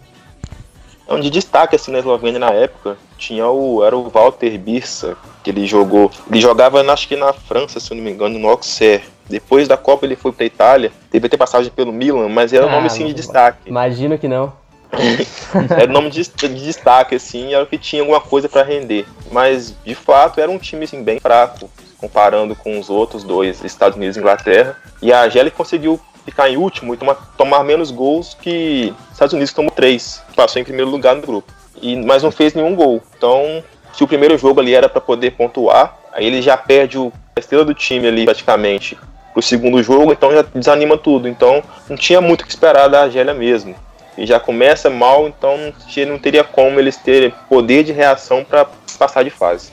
Então, de destaque, assim, na Eslovênia na época, tinha o. Era o Walter Birsa, que ele jogou. Ele jogava, acho que na França, se eu não me engano, no Auxerre. Depois da Copa ele foi pra Itália, teve ter passagem pelo Milan, mas era um ah, nome assim de destaque. Imagino que não. Era o nome de, de, destaque, assim, era o que tinha alguma coisa para render. Mas, de fato, era um time assim, bem fraco, comparando com os outros dois, Estados Unidos e Inglaterra. E a Argélia conseguiu ficar em último e tomar, tomar menos gols que Estados Unidos, que tomou três, passou em primeiro lugar no grupo. E, mas não fez nenhum gol. Então, se o primeiro jogo ali era para poder pontuar, aí ele já perde o, a estrela do time ali praticamente pro segundo jogo, então já desanima tudo. Então, não tinha muito o que esperar da Argélia mesmo e já começa mal, então não teria como eles terem poder de reação para passar de fase.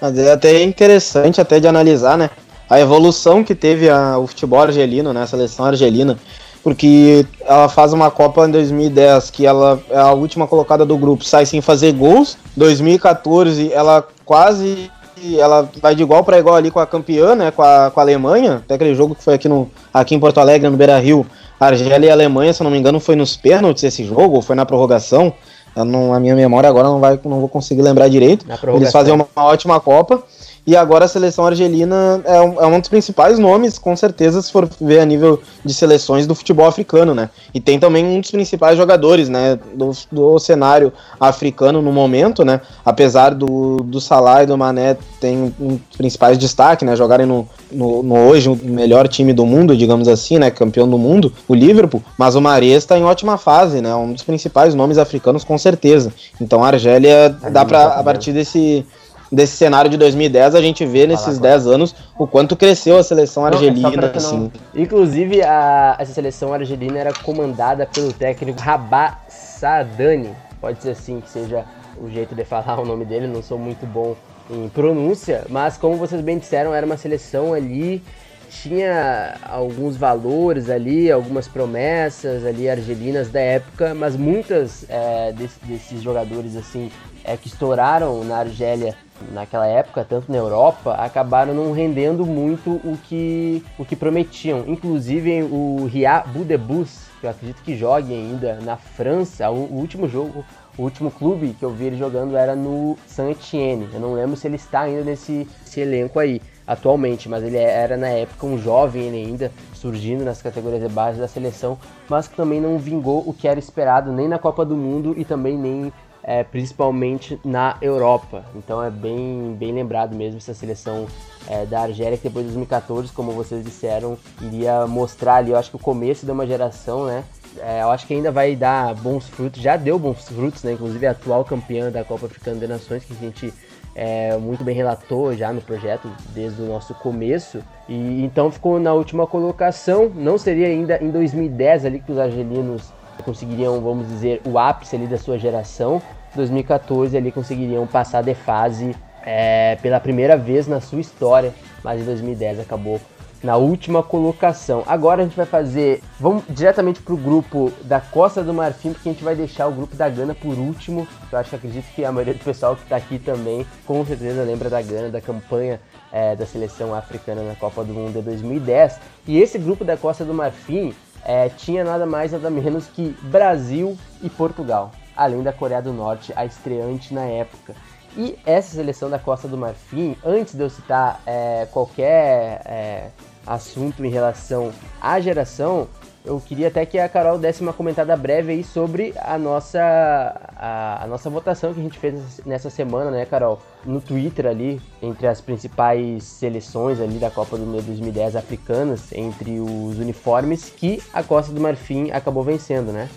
Mas é até interessante até de analisar, né? A evolução que teve a, o futebol argelino, né? A seleção argelina. Porque ela faz uma Copa em 2010 que ela é a última colocada do grupo, sai sem fazer gols. 2014 ela quase ela vai de igual para igual ali com a campeã, né, com a, com a Alemanha, até aquele jogo que foi aqui, no, aqui em Porto Alegre, no Beira-Rio, Argélia e Alemanha, se não me engano, foi nos pênaltis esse jogo, ou foi na prorrogação. Não, a minha memória agora não vai, não vou conseguir lembrar direito. Eles fazem uma ótima Copa. E agora a seleção argelina é um, é um, dos principais nomes, com certeza, se for ver a nível de seleções do futebol africano, né? E tem também um dos principais jogadores, né, do, do cenário africano no momento, né? Apesar do, do Salah e do Mané tem um principais destaque, né? Jogarem no, no, no, hoje o melhor time do mundo, digamos assim, né? Campeão do mundo, o Liverpool. Mas o Mahrez está em ótima fase, né? Um dos principais nomes africanos, com certeza. Então a Argélia dá para a partir desse desse cenário de 2010, a gente vê nesses 10 anos o quanto cresceu a seleção é argelina. assim. Inclusive, a, essa seleção argelina era comandada pelo técnico Rabah Sadani. Pode ser assim que seja o jeito de falar o nome dele, não sou muito bom em pronúncia, mas como vocês bem disseram, era uma seleção ali tinha alguns valores ali, algumas promessas ali argelinas da época, mas muitas é, desse, desses jogadores assim é, que estouraram na Argélia naquela época, tanto na Europa, acabaram não rendendo muito o que, o que prometiam. Inclusive o Ria Budebus, que eu acredito que jogue ainda na França, o, o, último jogo, o último clube que eu vi ele jogando era no Saint-Etienne. Eu não lembro se ele está ainda nesse, elenco aí atualmente, mas ele era na época um jovem ele ainda, surgindo nas categorias de base da seleção, mas que também não vingou o que era esperado nem na Copa do Mundo e também nem é, principalmente na Europa. Então é bem, bem lembrado mesmo essa seleção é, da Argélia que depois de 2014, como vocês disseram, iria mostrar ali, eu acho que o começo de uma geração, né? É, eu acho que ainda vai dar bons frutos, já deu bons frutos, né? Inclusive a atual campeã da Copa Africana de Nações, que a gente é, muito bem relatou já no projeto desde o nosso começo. E então ficou na última colocação. Não seria ainda em 2010 ali que os argelinos conseguiriam, vamos dizer, o ápice ali da sua geração, 2014 ali conseguiriam passar de fase é, pela primeira vez na sua história, mas em 2010 acabou na última colocação. Agora a gente vai fazer, vamos diretamente para o grupo da Costa do Marfim, porque a gente vai deixar o grupo da Gana por último. Eu acho que acredito que a maioria do pessoal que está aqui também, com certeza lembra da Gana, da campanha é, da seleção africana na Copa do Mundo de 2010. E esse grupo da Costa do Marfim é, tinha nada mais nada menos que Brasil e Portugal, além da Coreia do Norte, a estreante na época. E essa seleção da Costa do Marfim, antes de eu citar é, qualquer é, assunto em relação à geração, eu queria até que a Carol desse uma comentada breve aí sobre a nossa, a, a, nossa votação que a gente fez nessa semana, né, Carol? No Twitter ali, entre as principais seleções ali da Copa do Mundo 2010 africanas, entre os uniformes que a Costa do Marfim acabou vencendo, né?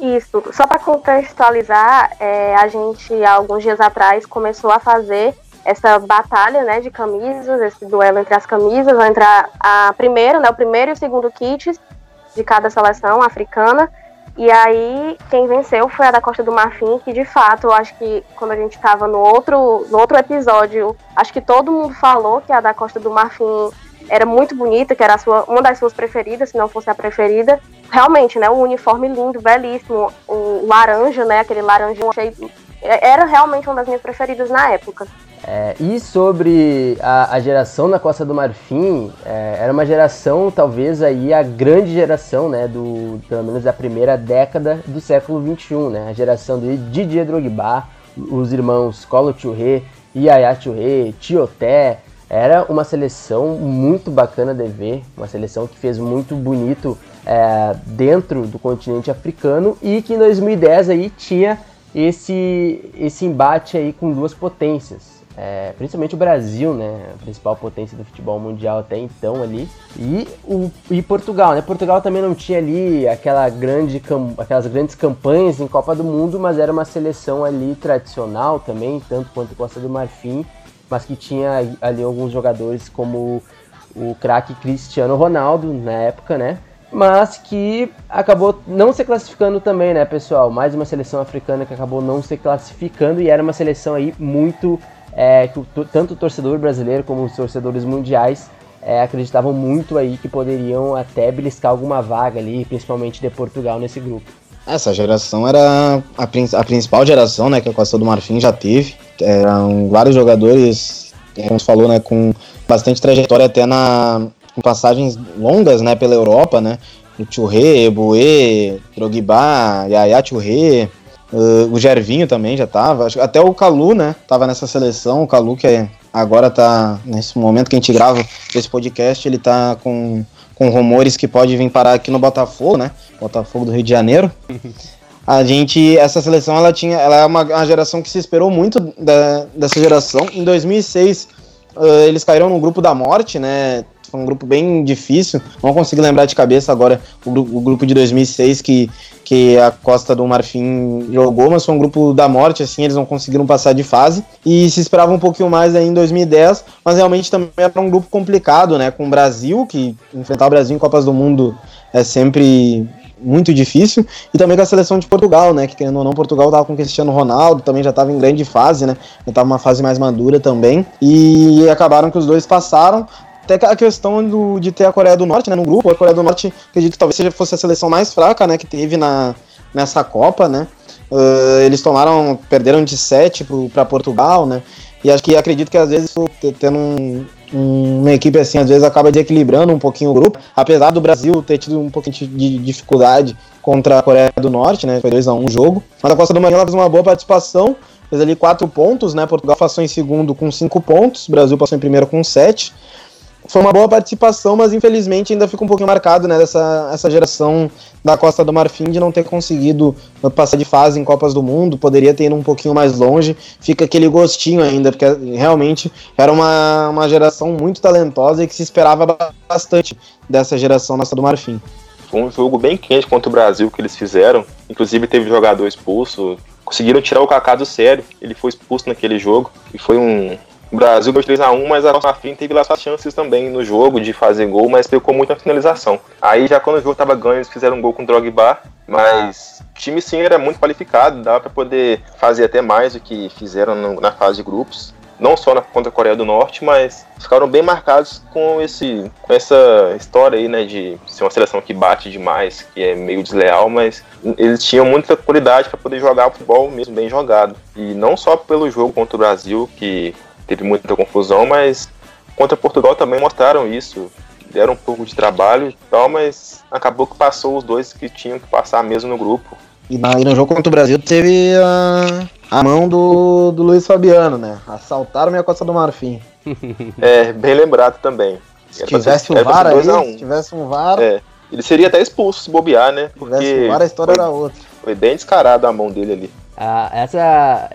Isso. Só para contextualizar, é, a gente, alguns dias atrás, começou a fazer essa batalha né, de camisas, esse duelo entre as camisas, vai entrar a primeiro, né, o primeiro e o segundo kits de cada seleção africana. E aí, quem venceu foi a da Costa do Marfim, que de fato, eu acho que quando a gente estava no outro, no outro episódio, acho que todo mundo falou que a da Costa do Marfim era muito bonita, que era sua, uma das suas preferidas, se não fosse a preferida. Realmente, né? O uniforme lindo, belíssimo, o laranja, né? Aquele laranjinho cheio. Era realmente uma das minhas preferidas na época. É, e sobre a, a, geração da Costa do Marfim, é, era uma geração, talvez aí a grande geração, né, do, pelo menos da primeira década do século XXI, né, a geração de Didier Drogba, os irmãos Colo Touré, Yaya Touré, Tioté, era uma seleção muito bacana de ver, uma seleção que fez muito bonito é, dentro do continente africano e que em 2010 aí tinha esse, esse embate aí com duas potências, é, principalmente o Brasil, né, a principal potência do futebol mundial até então ali, e, o, e Portugal, né, Portugal também não tinha ali aquela grande, aquelas grandes campanhas em Copa do Mundo, mas era uma seleção ali tradicional também, tanto quanto Costa do Marfim, mas que tinha ali alguns jogadores como o craque Cristiano Ronaldo na época, né, mas que acabou não se classificando também, né, pessoal? Mais uma seleção africana que acabou não se classificando e era uma seleção aí muito é, que tanto o torcedor brasileiro como os torcedores mundiais é, acreditavam muito aí que poderiam até beliscar alguma vaga ali, principalmente de Portugal nesse grupo. Essa geração era a, a principal geração, né, que a Costa do Marfim já teve. Eram vários jogadores, como você falou, né, com bastante trajetória até na com passagens longas, né, pela Europa, né. O Churré, Boué, Drogba, Yaya Churré, Uh, o Gervinho também já tava. Até o Calu, né? Tava nessa seleção. O Calu, que é, agora tá. Nesse momento que a gente grava esse podcast, ele tá com, com rumores que pode vir parar aqui no Botafogo, né? Botafogo do Rio de Janeiro. A gente, essa seleção, ela tinha, ela é uma, uma geração que se esperou muito da, dessa geração. Em 2006, uh, eles caíram no grupo da morte, né? Foi um grupo bem difícil. Não consigo lembrar de cabeça agora o, o, grupo de 2006 que, que a Costa do Marfim jogou, mas foi um grupo da morte, assim, eles não conseguiram passar de fase. E se esperava um pouquinho mais aí em 2010, mas realmente também era um grupo complicado, né? Com o Brasil, que enfrentar o Brasil em Copas do Mundo é sempre muito difícil, e também com a seleção de Portugal, né, que querendo ou não, Portugal tava com Cristiano Ronaldo, também já estava em grande fase, né, já tava uma fase mais madura também, e acabaram que os dois passaram, até a questão do, de ter a Coreia do Norte né, no grupo. A Coreia do Norte, acredito que talvez seja, fosse a seleção mais fraca né, que teve na, nessa Copa, né? Uh, eles tomaram, perderam de 7 para Portugal, né? E acho que acredito que às vezes tendo um, um, uma equipe assim, às vezes acaba desequilibrando um pouquinho o grupo, apesar do Brasil ter tido um pouquinho de dificuldade contra a Coreia do Norte, né? Foi 2x1 um o jogo. Mas a Costa do Marfim fez uma boa participação, fez ali 4 pontos, né? Portugal passou em segundo com 5 pontos, Brasil passou em primeiro com 7 foi uma boa participação, mas infelizmente ainda fica um pouquinho marcado, né, dessa essa geração da Costa do Marfim de não ter conseguido passar de fase em Copas do Mundo, poderia ter ido um pouquinho mais longe, fica aquele gostinho ainda, porque realmente era uma, uma geração muito talentosa e que se esperava bastante dessa geração Costa do Marfim. Foi um jogo bem quente contra o Brasil que eles fizeram, inclusive teve jogador expulso, conseguiram tirar o Kaká do sério, ele foi expulso naquele jogo, e foi um, o Brasil ganhou 3x1, mas a nossa fim teve lá suas chances também no jogo de fazer gol, mas pecou muito na finalização. Aí já quando o jogo tava ganho, eles fizeram um gol com o Drogba, mas o time sim era muito qualificado, dava para poder fazer até mais do que fizeram no, na fase de grupos. não só na contra a Coreia do Norte, mas ficaram bem marcados com esse com essa história aí, né, de ser uma seleção que bate demais, que é meio desleal, mas eles tinham muita qualidade para poder jogar futebol mesmo bem jogado. E não só pelo jogo contra o Brasil, que teve muita confusão, mas contra Portugal também mostraram isso. Deram um pouco de trabalho e tal, mas acabou que passou os dois que tinham que passar mesmo no grupo. E, na, e no jogo contra o Brasil teve a, a mão do, do Luiz Fabiano, né? Assaltaram minha Costa do Marfim. é, bem lembrado também. Se tivesse um VAR aí, um. se tivesse um VAR... É, ele seria até expulso se bobear, né? Porque se tivesse um VAR, a história foi, era outra. Foi bem descarada a mão dele ali. Essa,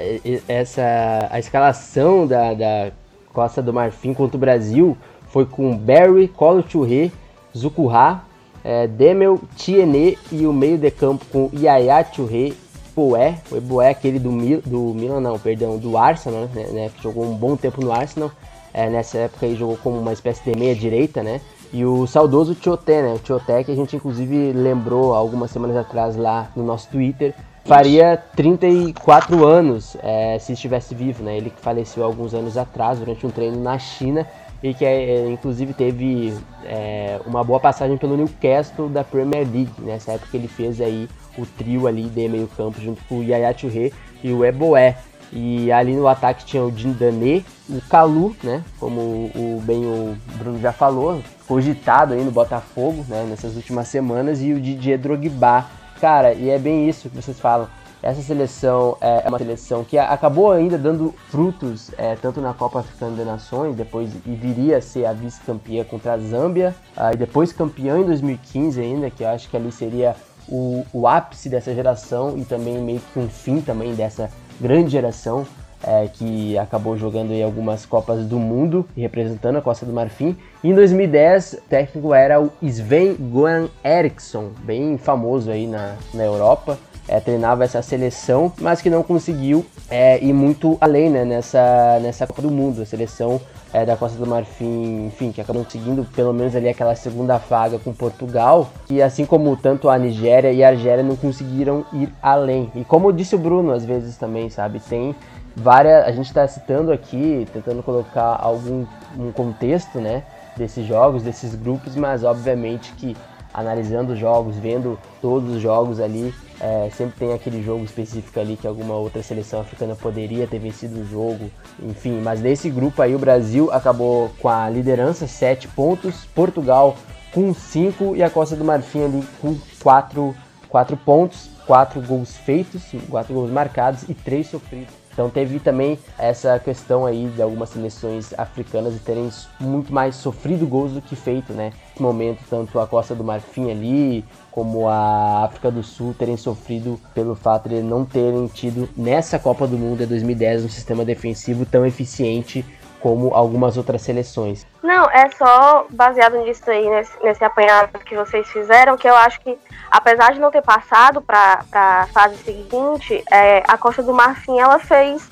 essa, a escalação da, da Costa do Marfim contra o Brasil foi com Barry, Colo Churré, Zucurá, é, Demel, Tiene e o meio de campo com Yaya Churré, Poé, o Eboé aquele do, Mil, do Milan, não, perdão, do Arsenal, né, né, que jogou um bom tempo no Arsenal, é, nessa época aí jogou como uma espécie de meia direita, né, e o saudoso Tioté, né, o Tioté que a gente inclusive lembrou algumas semanas atrás lá no nosso Twitter, faria 34 anos é, se estivesse vivo, né? Ele que faleceu alguns anos atrás durante um treino na China e que é, inclusive teve é, uma boa passagem pelo Newcastle da Premier League. Nessa né? época ele fez aí o trio ali de meio campo junto com o Yaya Touré e o Eboé. E ali no ataque tinha o Dindané, o Calu, né? Como o, bem o Bruno já falou, cogitado aí no Botafogo, né? Nessas últimas semanas, e o Didier Drogba, Cara, e é bem isso que vocês falam. Essa seleção é uma seleção que acabou ainda dando frutos, é, tanto na Copa Africana das Nações, depois e viria a ser a vice-campeã contra a Zâmbia, uh, e depois campeã em 2015 ainda, que eu acho que ali seria o, o ápice dessa geração e também meio que um fim também dessa grande geração é, que acabou jogando em algumas Copas do Mundo e representando a Costa do Marfim. Em 2010, o técnico era o Sven Goran Eriksson, bem famoso aí na, na Europa. É, treinava essa seleção, mas que não conseguiu é, ir muito além né, nessa, nessa Copa do Mundo. A seleção é, da Costa do Marfim, enfim, que acabou conseguindo pelo menos ali aquela segunda vaga com Portugal, e assim como tanto a Nigéria e a Argélia não conseguiram ir além. E como disse o Bruno às vezes também, sabe, tem várias. A gente está citando aqui, tentando colocar algum um contexto, né? Desses jogos, desses grupos, mas obviamente que analisando os jogos, vendo todos os jogos ali, é, sempre tem aquele jogo específico ali que alguma outra seleção africana poderia ter vencido o jogo, enfim. Mas nesse grupo aí o Brasil acabou com a liderança, 7 pontos, Portugal com 5 e a Costa do Marfim ali com 4, 4 pontos, 4 gols feitos, 4 gols marcados e 3 sofridos. Então teve também essa questão aí de algumas seleções africanas terem muito mais sofrido gols do que feito, né? Nesse momento, tanto a Costa do Marfim ali, como a África do Sul terem sofrido pelo fato de não terem tido nessa Copa do Mundo de 2010 um sistema defensivo tão eficiente como algumas outras seleções. Não, é só baseado nisso aí, nesse, nesse apanhado que vocês fizeram, que eu acho que, apesar de não ter passado para a fase seguinte, é, a Costa do Marfim ela fez,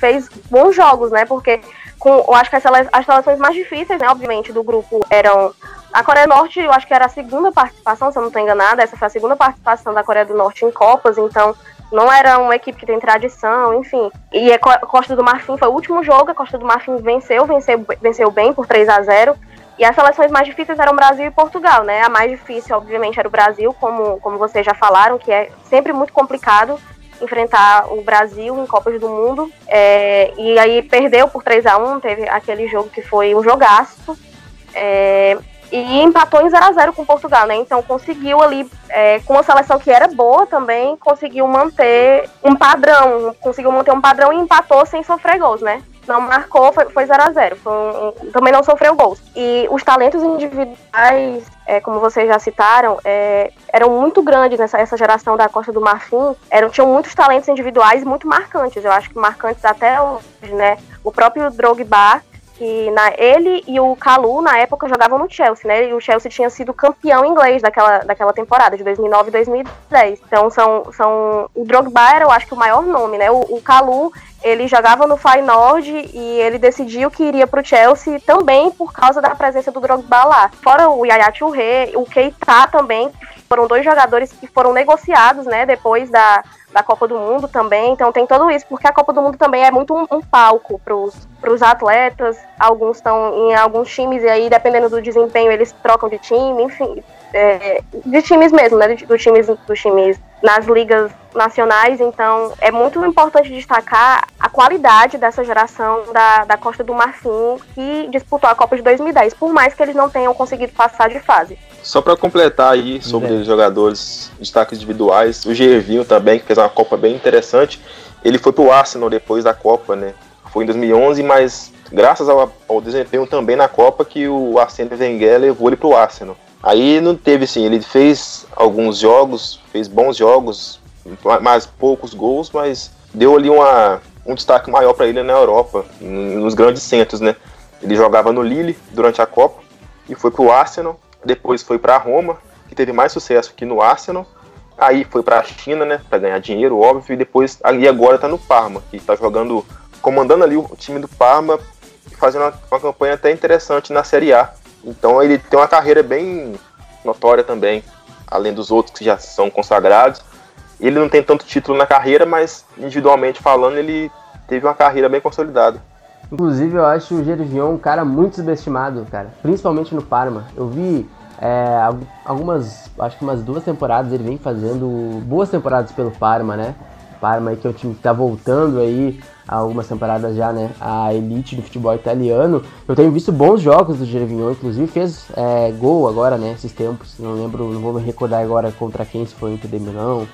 fez bons jogos, né? Porque com, eu acho que as, as seleções mais difíceis, né, obviamente, do grupo eram a Coreia do Norte, eu acho que era a segunda participação, se eu não estou enganada, essa foi a segunda participação da Coreia do Norte em Copas, então não era uma equipe que tem tradição, enfim. E a Costa do Marfim foi o último jogo, a Costa do Marfim venceu, venceu, venceu bem por 3 a 0 e as seleções mais difíceis eram Brasil e Portugal, né? A mais difícil, obviamente, era o Brasil, como, como vocês já falaram, que é sempre muito complicado enfrentar o Brasil em Copas do Mundo. É, e aí perdeu por 3 a 1 teve aquele jogo que foi um jogaço. É, e empatou em 0 a 0 com Portugal, né? Então conseguiu ali, é, com uma seleção que era boa também, conseguiu manter um padrão, conseguiu manter um padrão e empatou sem sofrer gols, né? Não marcou, foi, 0 a 0 um, Também não sofreu gols. E os talentos individuais, é, como vocês já citaram, é, eram muito grandes nessa essa geração da Costa do Marfim. Eram, tinham muitos talentos individuais muito marcantes. Eu acho que marcantes até hoje, né? O próprio Drogba, que na, ele e o Kalu, na época, jogavam no Chelsea, né? E o Chelsea tinha sido campeão inglês daquela, daquela temporada, de 2009 e 2010. Então, são, são, o Drogba era, eu acho que, o maior nome, né? O, o Kalu, ele jogava no Feyenoord e ele decidiu que iria pro Chelsea também por causa da presença do Drogba lá. Fora o Yaya Touré, o Keita também, foram dois jogadores que foram negociados, né, depois da, da Copa do Mundo também. Então tem tudo isso, porque a Copa do Mundo também é muito um, um palco para os atletas. Alguns estão em alguns times e aí, dependendo do desempenho, eles trocam de time, enfim. É, de times mesmo, né? Do, do times, dos times nas ligas nacionais, então é muito importante destacar a qualidade dessa geração da, da Costa do Marfim que disputou a Copa de 2010, por mais que eles não tenham conseguido passar de fase. Só para completar aí sobre os jogadores destaques individuais, o Gervinho também, que fez uma Copa bem interessante, ele foi pro Arsenal depois da Copa, né? Foi em 2011, mas graças ao, ao desempenho também na Copa que o Arsene Wenger levou ele pro Arsenal. Aí não teve assim, ele fez alguns jogos, fez bons jogos, mais poucos gols, mas deu ali uma, um destaque maior para ele na Europa, nos grandes centros, né? Ele jogava no Lille durante a Copa e foi para o Arsenal, depois foi para Roma, que teve mais sucesso que no Arsenal. Aí foi para a China, né, para ganhar dinheiro, óbvio, e depois e agora está no Parma, que está jogando, comandando ali o time do Parma, fazendo uma, uma campanha até interessante na Série A. Então ele tem uma carreira bem notória também, além dos outros que já são consagrados. Ele não tem tanto título na carreira, mas individualmente falando, ele teve uma carreira bem consolidada. Inclusive, eu acho o Gervion um cara muito subestimado, cara. Principalmente no Parma. Eu vi é, algumas, acho que umas duas temporadas ele vem fazendo boas temporadas pelo Parma, né? Parma aí que é o time que tá voltando aí há algumas temporadas já, né? A elite do futebol italiano. Eu tenho visto bons jogos do Gervinho, inclusive fez é, gol agora, né? Esses tempos. Não lembro, não vou me recordar agora contra quem, se foi Inter de Milão,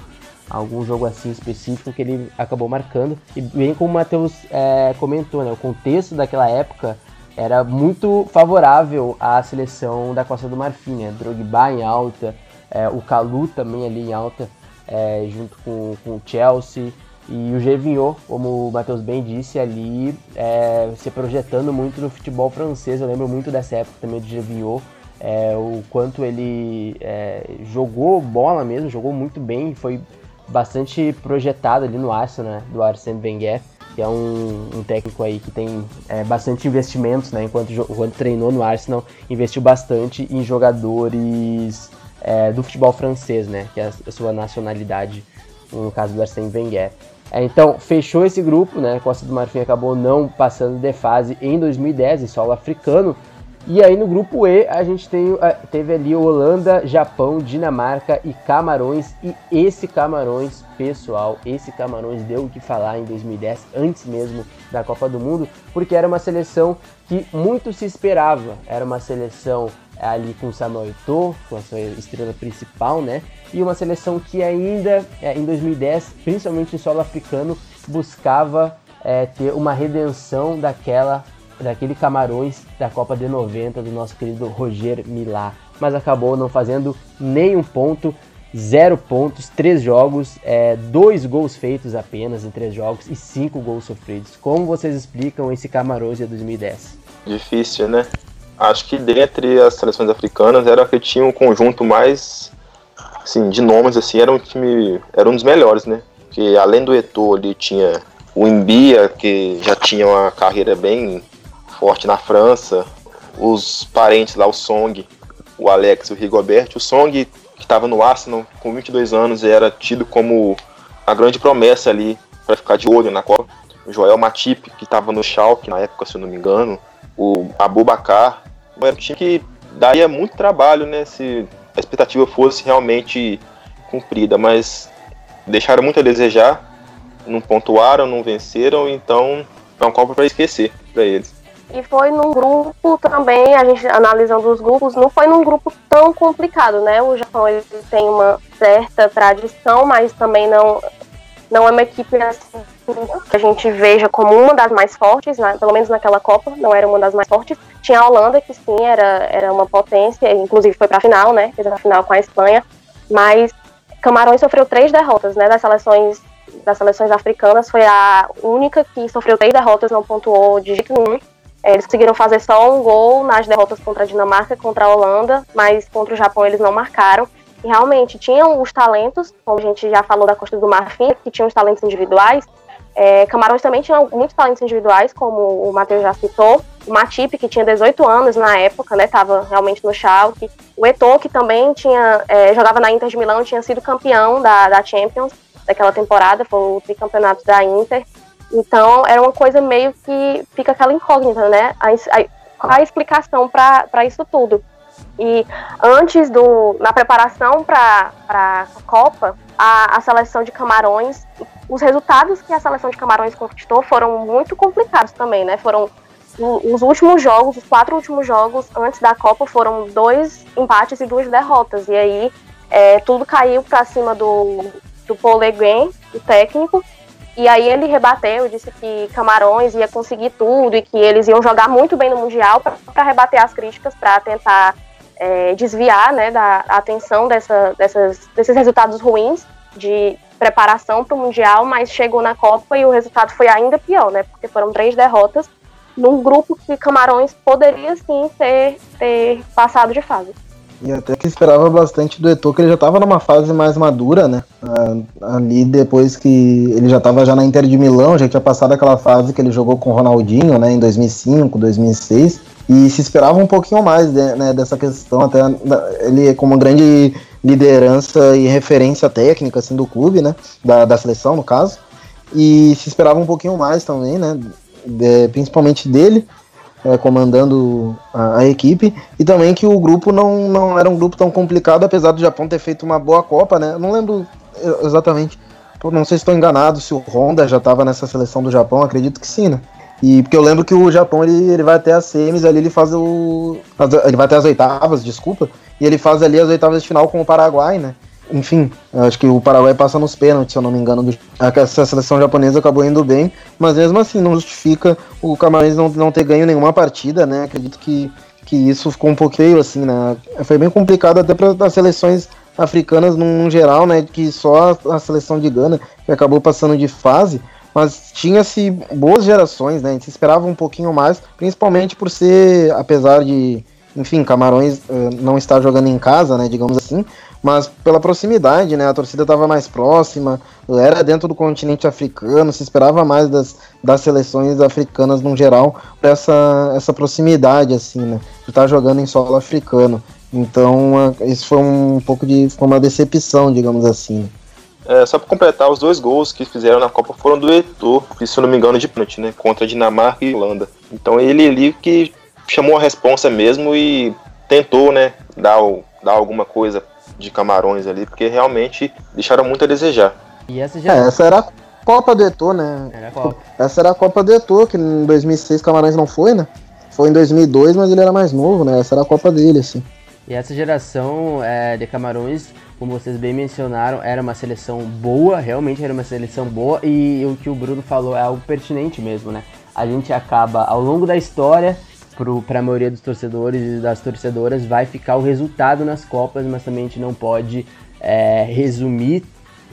algum jogo assim específico que ele acabou marcando. E bem como o Matheus é, comentou, né? O contexto daquela época era muito favorável à seleção da Costa do Marfim, né? Drogba em alta, é, o Calu também ali em alta é, junto com, com o Chelsea. E o Gervinho, como o Matheus bem disse, ali é, se projetando muito no futebol francês. Eu lembro muito dessa época também de Gervinho, é, o quanto ele é, jogou bola mesmo, jogou muito bem, foi bastante projetado ali no Arsenal, né, do Arsene Wenger, que é um, um técnico aí que tem é, bastante investimentos, né, enquanto, enquanto treinou no Arsenal, investiu bastante em jogadores é, do futebol francês, né? Que é a sua nacionalidade, no caso do Arsène Wenger. É, então, fechou esse grupo, né? Costa do Marfim acabou não passando de fase em 2010, em solo africano. E aí no grupo E a gente tem, é, teve ali Holanda, Japão, Dinamarca e Camarões. E esse Camarões, pessoal, esse Camarões deu o que falar em 2010, antes mesmo da Copa do Mundo, porque era uma seleção que muito se esperava. Era uma seleção ali com Samuel Eto'o, com a sua estrela principal, né? E uma seleção que ainda é, em 2010, principalmente em solo africano, buscava é, ter uma redenção daquela daquele Camarões da Copa de 90 do nosso querido Roger Milá, mas acabou não fazendo nenhum ponto, zero pontos, três jogos, é, dois gols feitos apenas em três jogos e cinco gols sofridos. Como vocês explicam esse Camarões de 2010? Difícil, né? acho que dentre as seleções africanas era que tinha um conjunto mais assim, de nomes assim, era um time, era um dos melhores, né? Que além do Eto'o ali tinha o Imbia, que já tinha uma carreira bem forte na França, os parentes lá, o Song, o Alex e o Rigobert, o Song que estava no Arsenal com 22 anos era tido como a grande promessa ali para ficar de olho na Copa. O Joel Matip, que estava no Schalke na época, se eu não me engano, o Abubacar, era um time que daria muito trabalho, né? Se a expectativa fosse realmente cumprida, mas deixaram muito a desejar, não pontuaram, não venceram, então é um Copa para esquecer para eles. E foi num grupo também, a gente analisando os grupos, não foi num grupo tão complicado, né? O Japão ele tem uma certa tradição, mas também não não é uma equipe assim, que a gente veja como uma das mais fortes, né? pelo menos naquela Copa, não era uma das mais fortes. Tinha a Holanda, que sim, era, era uma potência, inclusive foi para a final, né? Fez a final com a Espanha, mas Camarões sofreu três derrotas, né? Das seleções, das seleções africanas, foi a única que sofreu três derrotas, não pontuou de jeito nenhum. Eles conseguiram fazer só um gol nas derrotas contra a Dinamarca, contra a Holanda, mas contra o Japão eles não marcaram. E realmente tinham os talentos, como a gente já falou da Costa do Marfim, que tinham os talentos individuais, É, Camarões também tinha muitos talentos individuais, como o Matheus já citou. O Matip, que tinha 18 anos na época, né, estava realmente no Schalke. O Eto'o, que também tinha, é, jogava na Inter de Milão, tinha sido campeão da, da Champions daquela temporada, foi o tricampeonato da Inter. Então, era uma coisa meio que fica aquela incógnita, né? A, a, qual a explicação para isso tudo? E antes do. Na preparação para a Copa, a, seleção de Camarões, os resultados que a seleção de Camarões conquistou foram muito complicados também, né? Foram os últimos jogos, os quatro últimos jogos antes da Copa foram dois empates e duas derrotas. E aí é, tudo caiu para cima do, do Paul Le Guen, o técnico, e aí ele rebateu, disse que Camarões ia conseguir tudo e que eles iam jogar muito bem no Mundial para rebater as críticas, para tentar é, desviar né, da atenção dessa, dessas, desses resultados ruins de preparação para o Mundial, mas chegou na Copa e o resultado foi ainda pior, né? Porque foram três derrotas num grupo que Camarões poderia sim ter, ter passado de fase. E até que esperava bastante do Eto'o, que ele já estava numa fase mais madura, né? Ah, ali depois que ele já estava já na Inter de Milão, já tinha passado aquela fase que ele jogou com o Ronaldinho, né? Em 2005, 2006. E se esperava um pouquinho mais né, dessa questão, até ele como grande liderança e referência técnica assim, do clube, né? Da, da seleção, no caso. E se esperava um pouquinho mais também, né? De, principalmente dele é, comandando a, a, equipe, e também que o grupo não, não era um grupo tão complicado, apesar do Japão ter feito uma boa Copa, né? não lembro exatamente, não sei se estou enganado, se o Honda já estava nessa seleção do Japão, acredito que sim, né? E porque eu lembro que o Japão ele, ele vai até as semis ali, ele faz o. Ele vai até as oitavas, desculpa. E ele faz ali as oitavas de final com o Paraguai, né? Enfim, acho que o Paraguai passa nos pênaltis, se eu não me engano. Essa seleção japonesa acabou indo bem, mas mesmo assim não justifica o Camarões não, não ter ganho nenhuma partida, né? Acredito que, que isso ficou um pouquinho assim, né? Foi bem complicado até para as seleções africanas num geral, né? Que só a, seleção de Gana que acabou passando de fase, mas tinha-se boas gerações, né? A gente se esperava um pouquinho mais, principalmente por ser, apesar de, enfim, Camarões uh, não estar jogando em casa, né? Digamos assim, mas pela proximidade, né? A torcida estava mais próxima, era dentro do continente africano, se esperava mais das, das seleções africanas no geral por essa, essa proximidade, assim, né? De estar tá jogando em solo africano. Então, isso foi um pouco de foi uma decepção, digamos assim. É, só para completar, os dois gols que fizeram na Copa foram do Eto'o, se eu não me engano, de pênalti, né? Contra Dinamarca e Holanda. Então ele ali que chamou a responsa mesmo e tentou, né, dar, dar alguma coisa de Camarões ali, porque realmente deixaram muito a desejar. E essa, já... é, essa era a Copa do Eto'o, né? Era Copa. Essa era a Copa do Eto'o, que em 2006 Camarões não foi, né? Foi em 2002, mas ele era mais novo, né? Essa era a Copa dele, assim. E essa geração é, de Camarões, como vocês bem mencionaram, era uma seleção boa, realmente era uma seleção boa, e o que o Bruno falou é algo pertinente mesmo, né? A gente acaba, ao longo da história, para a maioria dos torcedores e das torcedoras vai ficar o resultado nas Copas, mas também a gente não pode é, resumir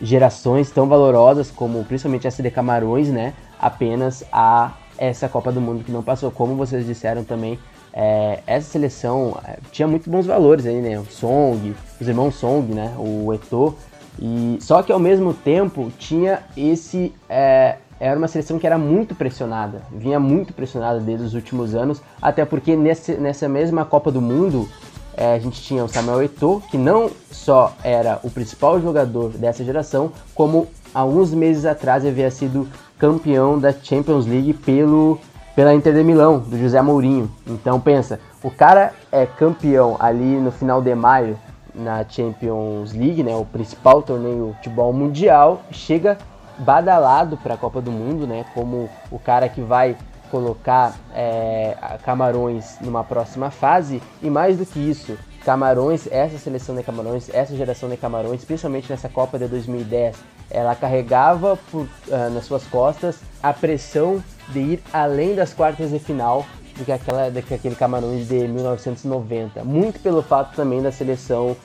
gerações tão valorosas como principalmente essa de Camarões, né? Apenas a essa Copa do Mundo que não passou. Como vocês disseram também, é, essa seleção é, tinha muito bons valores aí, né? O Song, os irmãos Song, né? O Eto'o. E só que ao mesmo tempo tinha esse é, era uma seleção que era muito pressionada, vinha muito pressionada desde os últimos anos, até porque nesse, nessa mesma Copa do Mundo é, a gente tinha o Samuel Eto'o, que não só era o principal jogador dessa geração, como alguns meses atrás havia sido campeão da Champions League pelo, pela Inter de Milão, do José Mourinho. Então pensa, o cara é campeão ali no final de maio na Champions League, né, o principal torneio de futebol mundial, chega badalado para a Copa do Mundo, né? Como o cara que vai colocar é, Camarões numa próxima fase e mais do que isso, Camarões, essa seleção de Camarões, essa geração de Camarões, principalmente nessa Copa de 2010, ela carregava por, uh, nas suas costas a pressão de ir além das quartas de final do que, aquela, do que aquele Camarões de 1990. Muito pelo fato também da seleção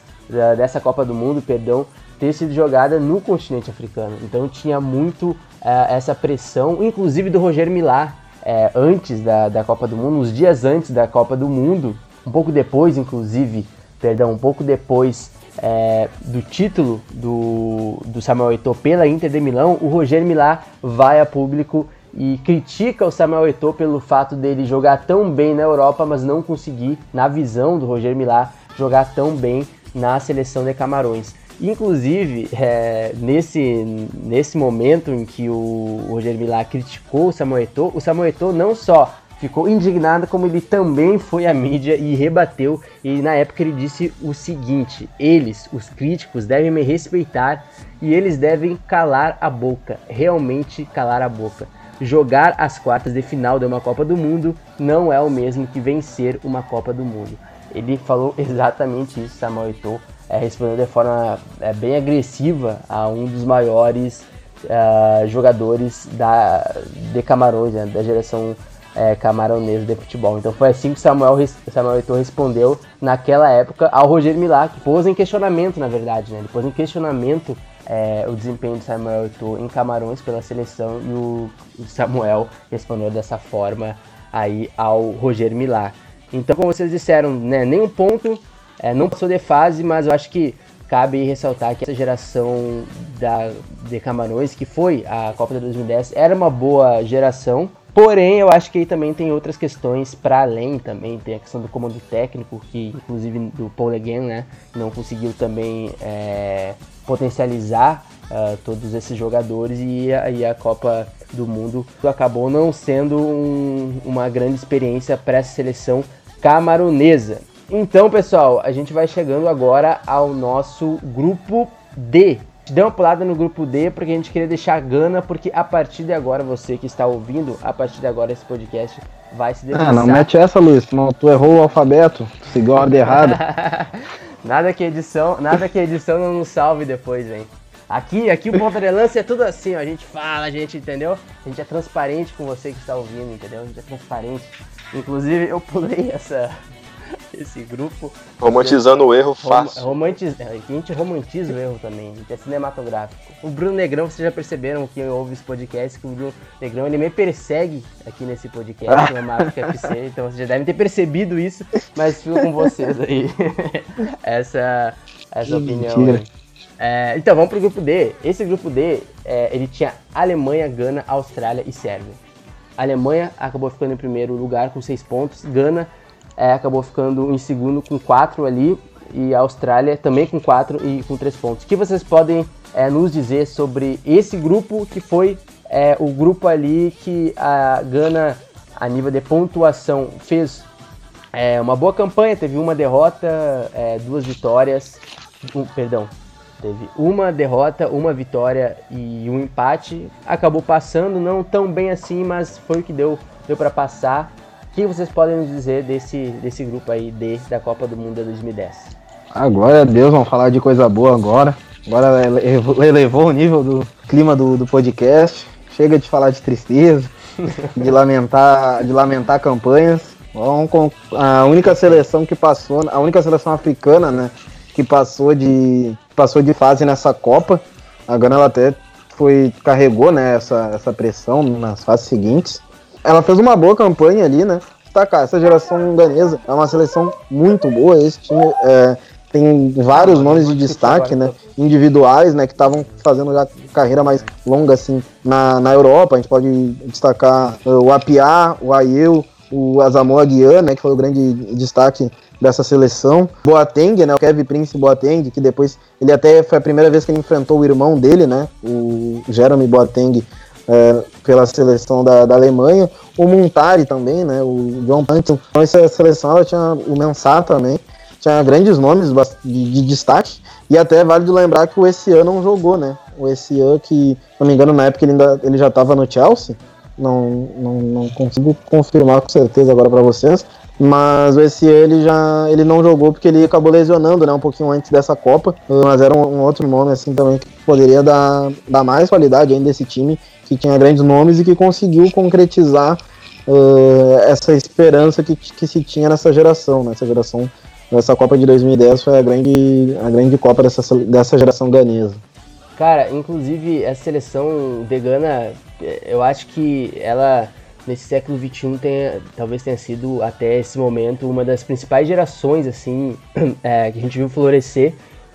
dessa Copa do Mundo, perdão, ter sido jogada no continente africano. Então tinha muito é, essa pressão, inclusive do Roger Milá, é, antes da, da Copa do Mundo, uns dias antes da Copa do Mundo, um pouco depois, inclusive, perdão, um pouco depois é, do título do, do Samuel Eto'o pela Inter de Milão, o Roger Milá vai a público e critica o Samuel Eto'o pelo fato dele jogar tão bem na Europa, mas não conseguir, na visão do Roger Milá, jogar tão bem na seleção de Camarões. Inclusive, é, nesse, nesse momento em que o Roger Milá criticou o Samuel o Samuel não só ficou indignado, como ele também foi à mídia e rebateu. E na época ele disse o seguinte: eles, os críticos, devem me respeitar e eles devem calar a boca, realmente calar a boca. Jogar as quartas de final de uma Copa do Mundo não é o mesmo que vencer uma Copa do Mundo. Ele falou exatamente isso, Samuel Eto'o, é, respondendo de forma é, bem agressiva a um dos maiores uh, jogadores da, de Camarões, né, da geração é, camaronesa de futebol. Então foi assim que Samuel, Samuel Eto'o respondeu naquela época ao Roger Milá, que pôs em questionamento, na verdade, né? Ele pôs em questionamento é, o desempenho de Samuel Eto'o em Camarões pela seleção e o, o Samuel respondeu dessa forma aí ao Roger Milá. Então, como vocês disseram, né, nenhum ponto, é, não passou de fase, mas eu acho que cabe ressaltar que essa geração da, de Camarões, que foi a Copa de 2010, era uma boa geração, Porém, eu acho que aí também tem outras questões para além também. Tem a questão do comando técnico, que inclusive do Paul né, não conseguiu também é, potencializar uh, todos esses jogadores e aí a Copa do Mundo acabou não sendo um, uma grande experiência para essa seleção camaronesa. Então, pessoal, a gente vai chegando agora ao nosso grupo D, Dê uma pulada no grupo D, porque a gente queria deixar a Gana, porque a partir de agora, você que está ouvindo, a partir de agora esse podcast vai se debruçar. Ah, não mete essa, Luiz, não, tu errou o alfabeto, seguiu a ordem errada. nada que edição, nada que edição não nos salve depois, hein. Aqui, aqui o Ponta de Lança é tudo assim, ó, a gente fala, a gente, entendeu? A gente é transparente com você que está ouvindo, entendeu? A gente é transparente. Inclusive, eu pulei essa, esse grupo. Romantizando o erro fácil. Romantiz... A gente romantiza o erro também, a gente é cinematográfico. O Bruno Negrão, vocês já perceberam que ouve esse podcast, que o Bruno Negrão ele me persegue aqui nesse podcast, no Máfica FC, então vocês já devem ter percebido isso, mas fico com vocês aí. essa, essa opinião. É, então vamos pro grupo D. Esse grupo D, é, ele tinha Alemanha, Gana, Austrália e Sérvia. A Alemanha acabou ficando em primeiro lugar com seis pontos. Gana é, acabou ficando em segundo com quatro ali e a Austrália também com quatro e com três pontos. O que vocês podem é, nos dizer sobre esse grupo que foi é, o grupo ali que a Gana, a nível de pontuação, fez é, uma boa campanha, teve uma derrota, é, duas vitórias, um, perdão, teve uma derrota, uma vitória e um empate. Acabou passando, não tão bem assim, mas foi o que deu, deu para passar. O que vocês podem nos dizer desse, desse grupo aí D da Copa do Mundo de 2010? Agora, Deus, vamos falar de coisa boa agora. Agora elevou o nível do clima do, do podcast. Chega de falar de tristeza, de lamentar, de lamentar campanhas. Vamos com a única seleção que passou, a única seleção africana, né, que passou de passou de fase nessa Copa. A Gana ela até foi carregou, né, essa, essa pressão nas fases seguintes ela fez uma boa campanha ali, né? Destacar, essa geração ganesa é uma seleção muito boa. Esse time é, tem vários nomes de destaque, né? Individuais, né? Que estavam fazendo já carreira mais longa, assim, na, na Europa. A gente pode destacar uh, o Apiá, o Aiel, o Asamoah Gyan, né? Que foi o grande destaque dessa seleção. Boateng, né? O Kevin Prince Boateng, que depois ele até foi a primeira vez que ele enfrentou o irmão dele, né? O Jeremy Boateng é, pela seleção da, da, Alemanha, o Montari também, né, o John Pantin. Então essa seleção ela tinha o Mensah também, tinha grandes nomes de, de, destaque, e até válido lembrar que o Essian não jogou, né, o Essian que, se não me engano, na época ele, ainda, ele já estava no Chelsea, não, não, não consigo confirmar com certeza agora para vocês, mas esse ele já ele não jogou porque ele acabou lesionando, né, um pouquinho antes dessa Copa, mas era um, um outro nome assim também que poderia dar, dar mais qualidade ainda desse time que tinha grandes nomes e que conseguiu concretizar uh, essa esperança que, que se tinha nessa geração, nessa geração, nessa Copa de 2010 foi a grande, a grande Copa dessa, dessa geração ganesa. Cara, inclusive a seleção de Gana, eu acho que ela nesse século XXI tenha, talvez tenha sido até esse momento uma das principais gerações assim é, que a gente viu florescer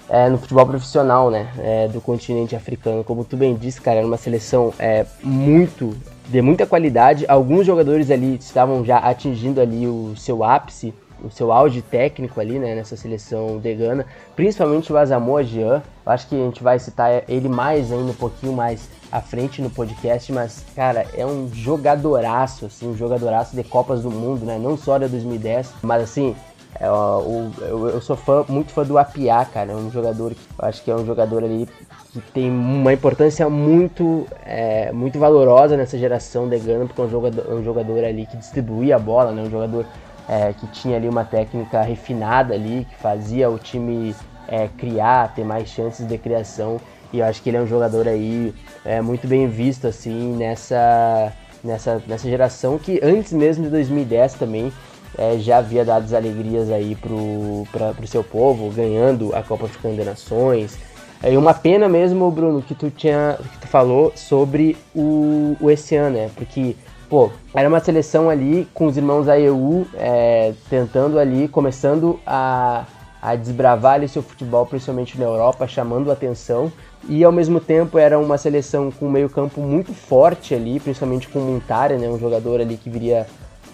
é, no futebol profissional, né, é, do continente africano. Como tu bem disse, cara, era uma seleção é, muito de muita qualidade. Alguns jogadores ali estavam já atingindo ali o seu ápice, o seu auge técnico ali, né, nessa seleção de Gana, principalmente o Asamoah Jean. Eu acho que a gente vai citar ele mais ainda um pouquinho mais à frente no podcast, mas cara, é um jogadoraço, assim, um jogadoraço de Copas do Mundo, né? Não só da 2010, mas assim, é, o, eu, eu, sou fã, muito fã do Apiá, cara. É um jogador que acho que é um jogador ali que tem uma importância muito, é, muito valorosa nessa geração de Gana, porque é um jogador, um jogador ali que distribuía a bola, né? Um jogador é, que tinha ali uma técnica refinada ali, que fazia o time é, criar, ter mais chances de criação. E eu acho que ele é um jogador aí é, muito bem visto assim nessa, nessa, nessa geração que antes mesmo de 2010 também é, já havia dado as alegrias aí pro, pra, seu povo, ganhando a Copa de Nações. É, e uma pena mesmo, Bruno, que tu tinha que tu falou sobre o, o esse ano, né? Porque, pô, era uma seleção ali com os irmãos AEU é, tentando ali, começando a, a desbravar ali seu futebol, principalmente na Europa, chamando atenção. E ao mesmo tempo era uma seleção com meio campo muito forte ali, principalmente com o Montara, né? Um jogador ali que viria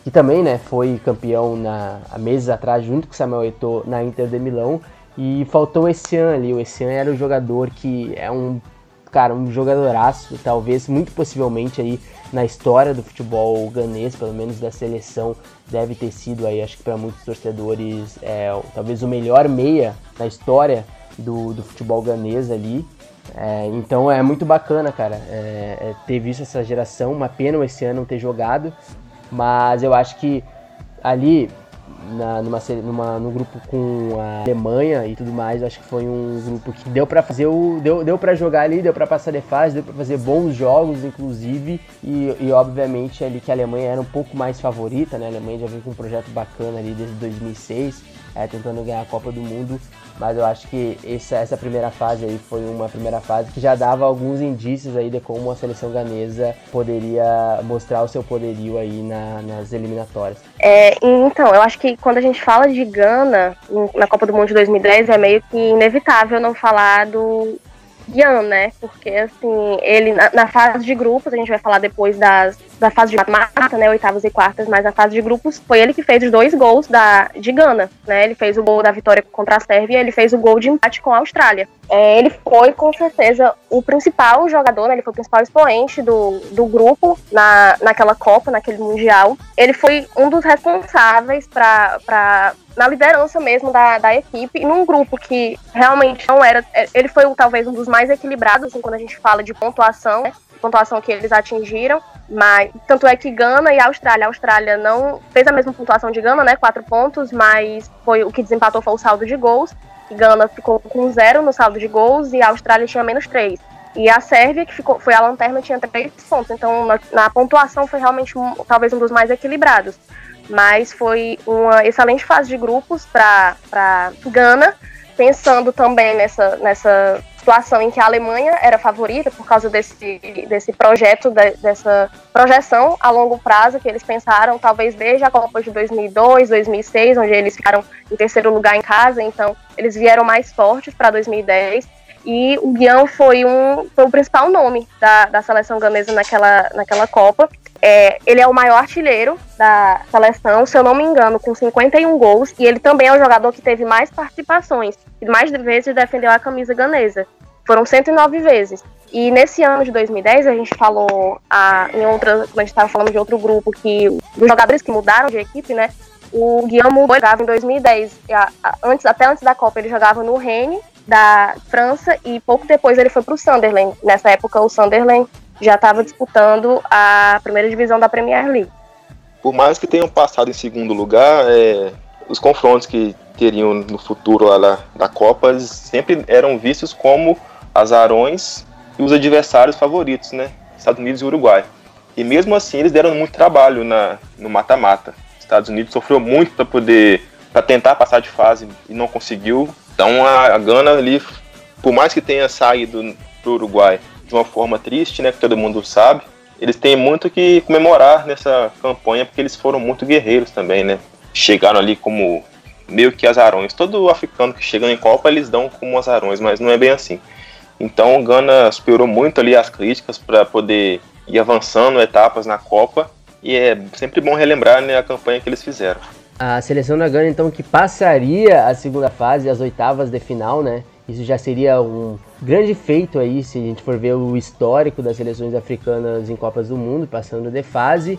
que também né, foi campeão na, meses atrás, junto com Samuel Eto'o, na Inter de Milão. E faltou esse ano ali. O Essian era o jogador que é um cara, um jogadoraço, talvez, muito possivelmente aí na história do futebol ganês, pelo menos da seleção, deve ter sido aí, acho que para muitos torcedores, é, talvez o melhor meia da história do, do futebol ganês ali. É, então é muito bacana, cara, é, é ter visto essa geração. Uma pena esse ano não ter jogado, mas eu acho que ali, na, numa, numa, no grupo com a Alemanha e tudo mais, acho que foi um grupo que deu para fazer o. Deu, deu para jogar ali, deu para passar de fase, deu para fazer bons jogos, inclusive. E, e obviamente ali que a Alemanha era um pouco mais favorita, né? A Alemanha já veio com um projeto bacana ali desde 2006, é, tentando ganhar a Copa do Mundo. Mas eu acho que essa, essa primeira fase aí foi uma primeira fase que já dava alguns indícios aí de como a seleção ganesa poderia mostrar o seu poderio aí na, nas eliminatórias. É, então, eu acho que quando a gente fala de Gana na Copa do Mundo de 2010 é meio que inevitável não falar do Ian, né? Porque assim, ele na, na, fase de grupos, a gente vai falar depois das, da fase de mata, né? Oitavas e quartas, mas a fase de grupos foi ele que fez os dois gols da, de Gana, né? Ele fez o gol da vitória contra a Sérvia ele fez o gol de empate com a Austrália. É, ele foi, com certeza, o principal jogador, né? Ele foi o principal expoente do, do grupo na, naquela Copa, naquele Mundial. Ele foi um dos responsáveis para na liderança mesmo da, da equipe, num grupo que realmente não era. É, ele foi talvez um dos mais equilibrados, assim, quando a gente fala de pontuação, né? pontuação que eles atingiram, mas tanto é que Gana e Austrália, a Austrália não fez a mesma pontuação de Gana, né, quatro pontos, mas foi o que desempatou foi o saldo de gols. Gana ficou com zero no saldo de gols e a Austrália tinha menos três. E a Sérvia, que ficou, foi a lanterna, tinha três pontos. Então, na, na pontuação foi realmente um, talvez um dos mais equilibrados mas foi uma excelente fase de grupos para Gana, pensando também nessa, nessa situação em que a Alemanha era favorita por causa desse, desse projeto, de, dessa projeção a longo prazo que eles pensaram, talvez desde a Copa de 2002, 2006, onde eles ficaram em terceiro lugar em casa, então eles vieram mais fortes para 2010 e o Guião foi, um, foi o principal nome da, da seleção ganesa naquela, naquela Copa. É, ele é o maior artilheiro da seleção, se eu não me engano, com 51 gols, e ele também é o jogador que teve mais participações e mais vezes defendeu a camisa ganesa. Foram 109 vezes. E nesse ano de 2010, a gente falou a, em outra, a gente estava falando de outro grupo, que os jogadores que mudaram de equipe, né? O Guilherme jogava em 2010, a, a, antes, até antes da Copa, ele jogava no Rennes, da França, e pouco depois ele foi para o Sunderland. Nessa época, o Sunderland já estava disputando a primeira divisão da Premier League. Por mais que tenham passado em segundo lugar, é, os confrontos que teriam no futuro lá da Copa sempre eram vistos como azarões e os adversários favoritos, né? Estados Unidos e Uruguai. E mesmo assim eles deram muito trabalho na, no mata-mata. Estados Unidos sofreu muito para poder para tentar passar de fase e não conseguiu. Então a, a Gana ali, por mais que tenha saído para o Uruguai de uma forma triste, né, que todo mundo sabe, eles têm muito que comemorar nessa campanha porque eles foram muito guerreiros também, né? Chegaram ali como meio que azarões. Todo africano que chega em Copa eles dão como azarões, mas não é bem assim. Então o Gana superou muito ali as críticas para poder ir avançando etapas na Copa e é sempre bom relembrar né, a campanha que eles fizeram. A seleção da Gana então que passaria a segunda fase, as oitavas de final, né? Isso já seria um grande feito aí se a gente for ver o histórico das seleções africanas em Copas do Mundo, passando de fase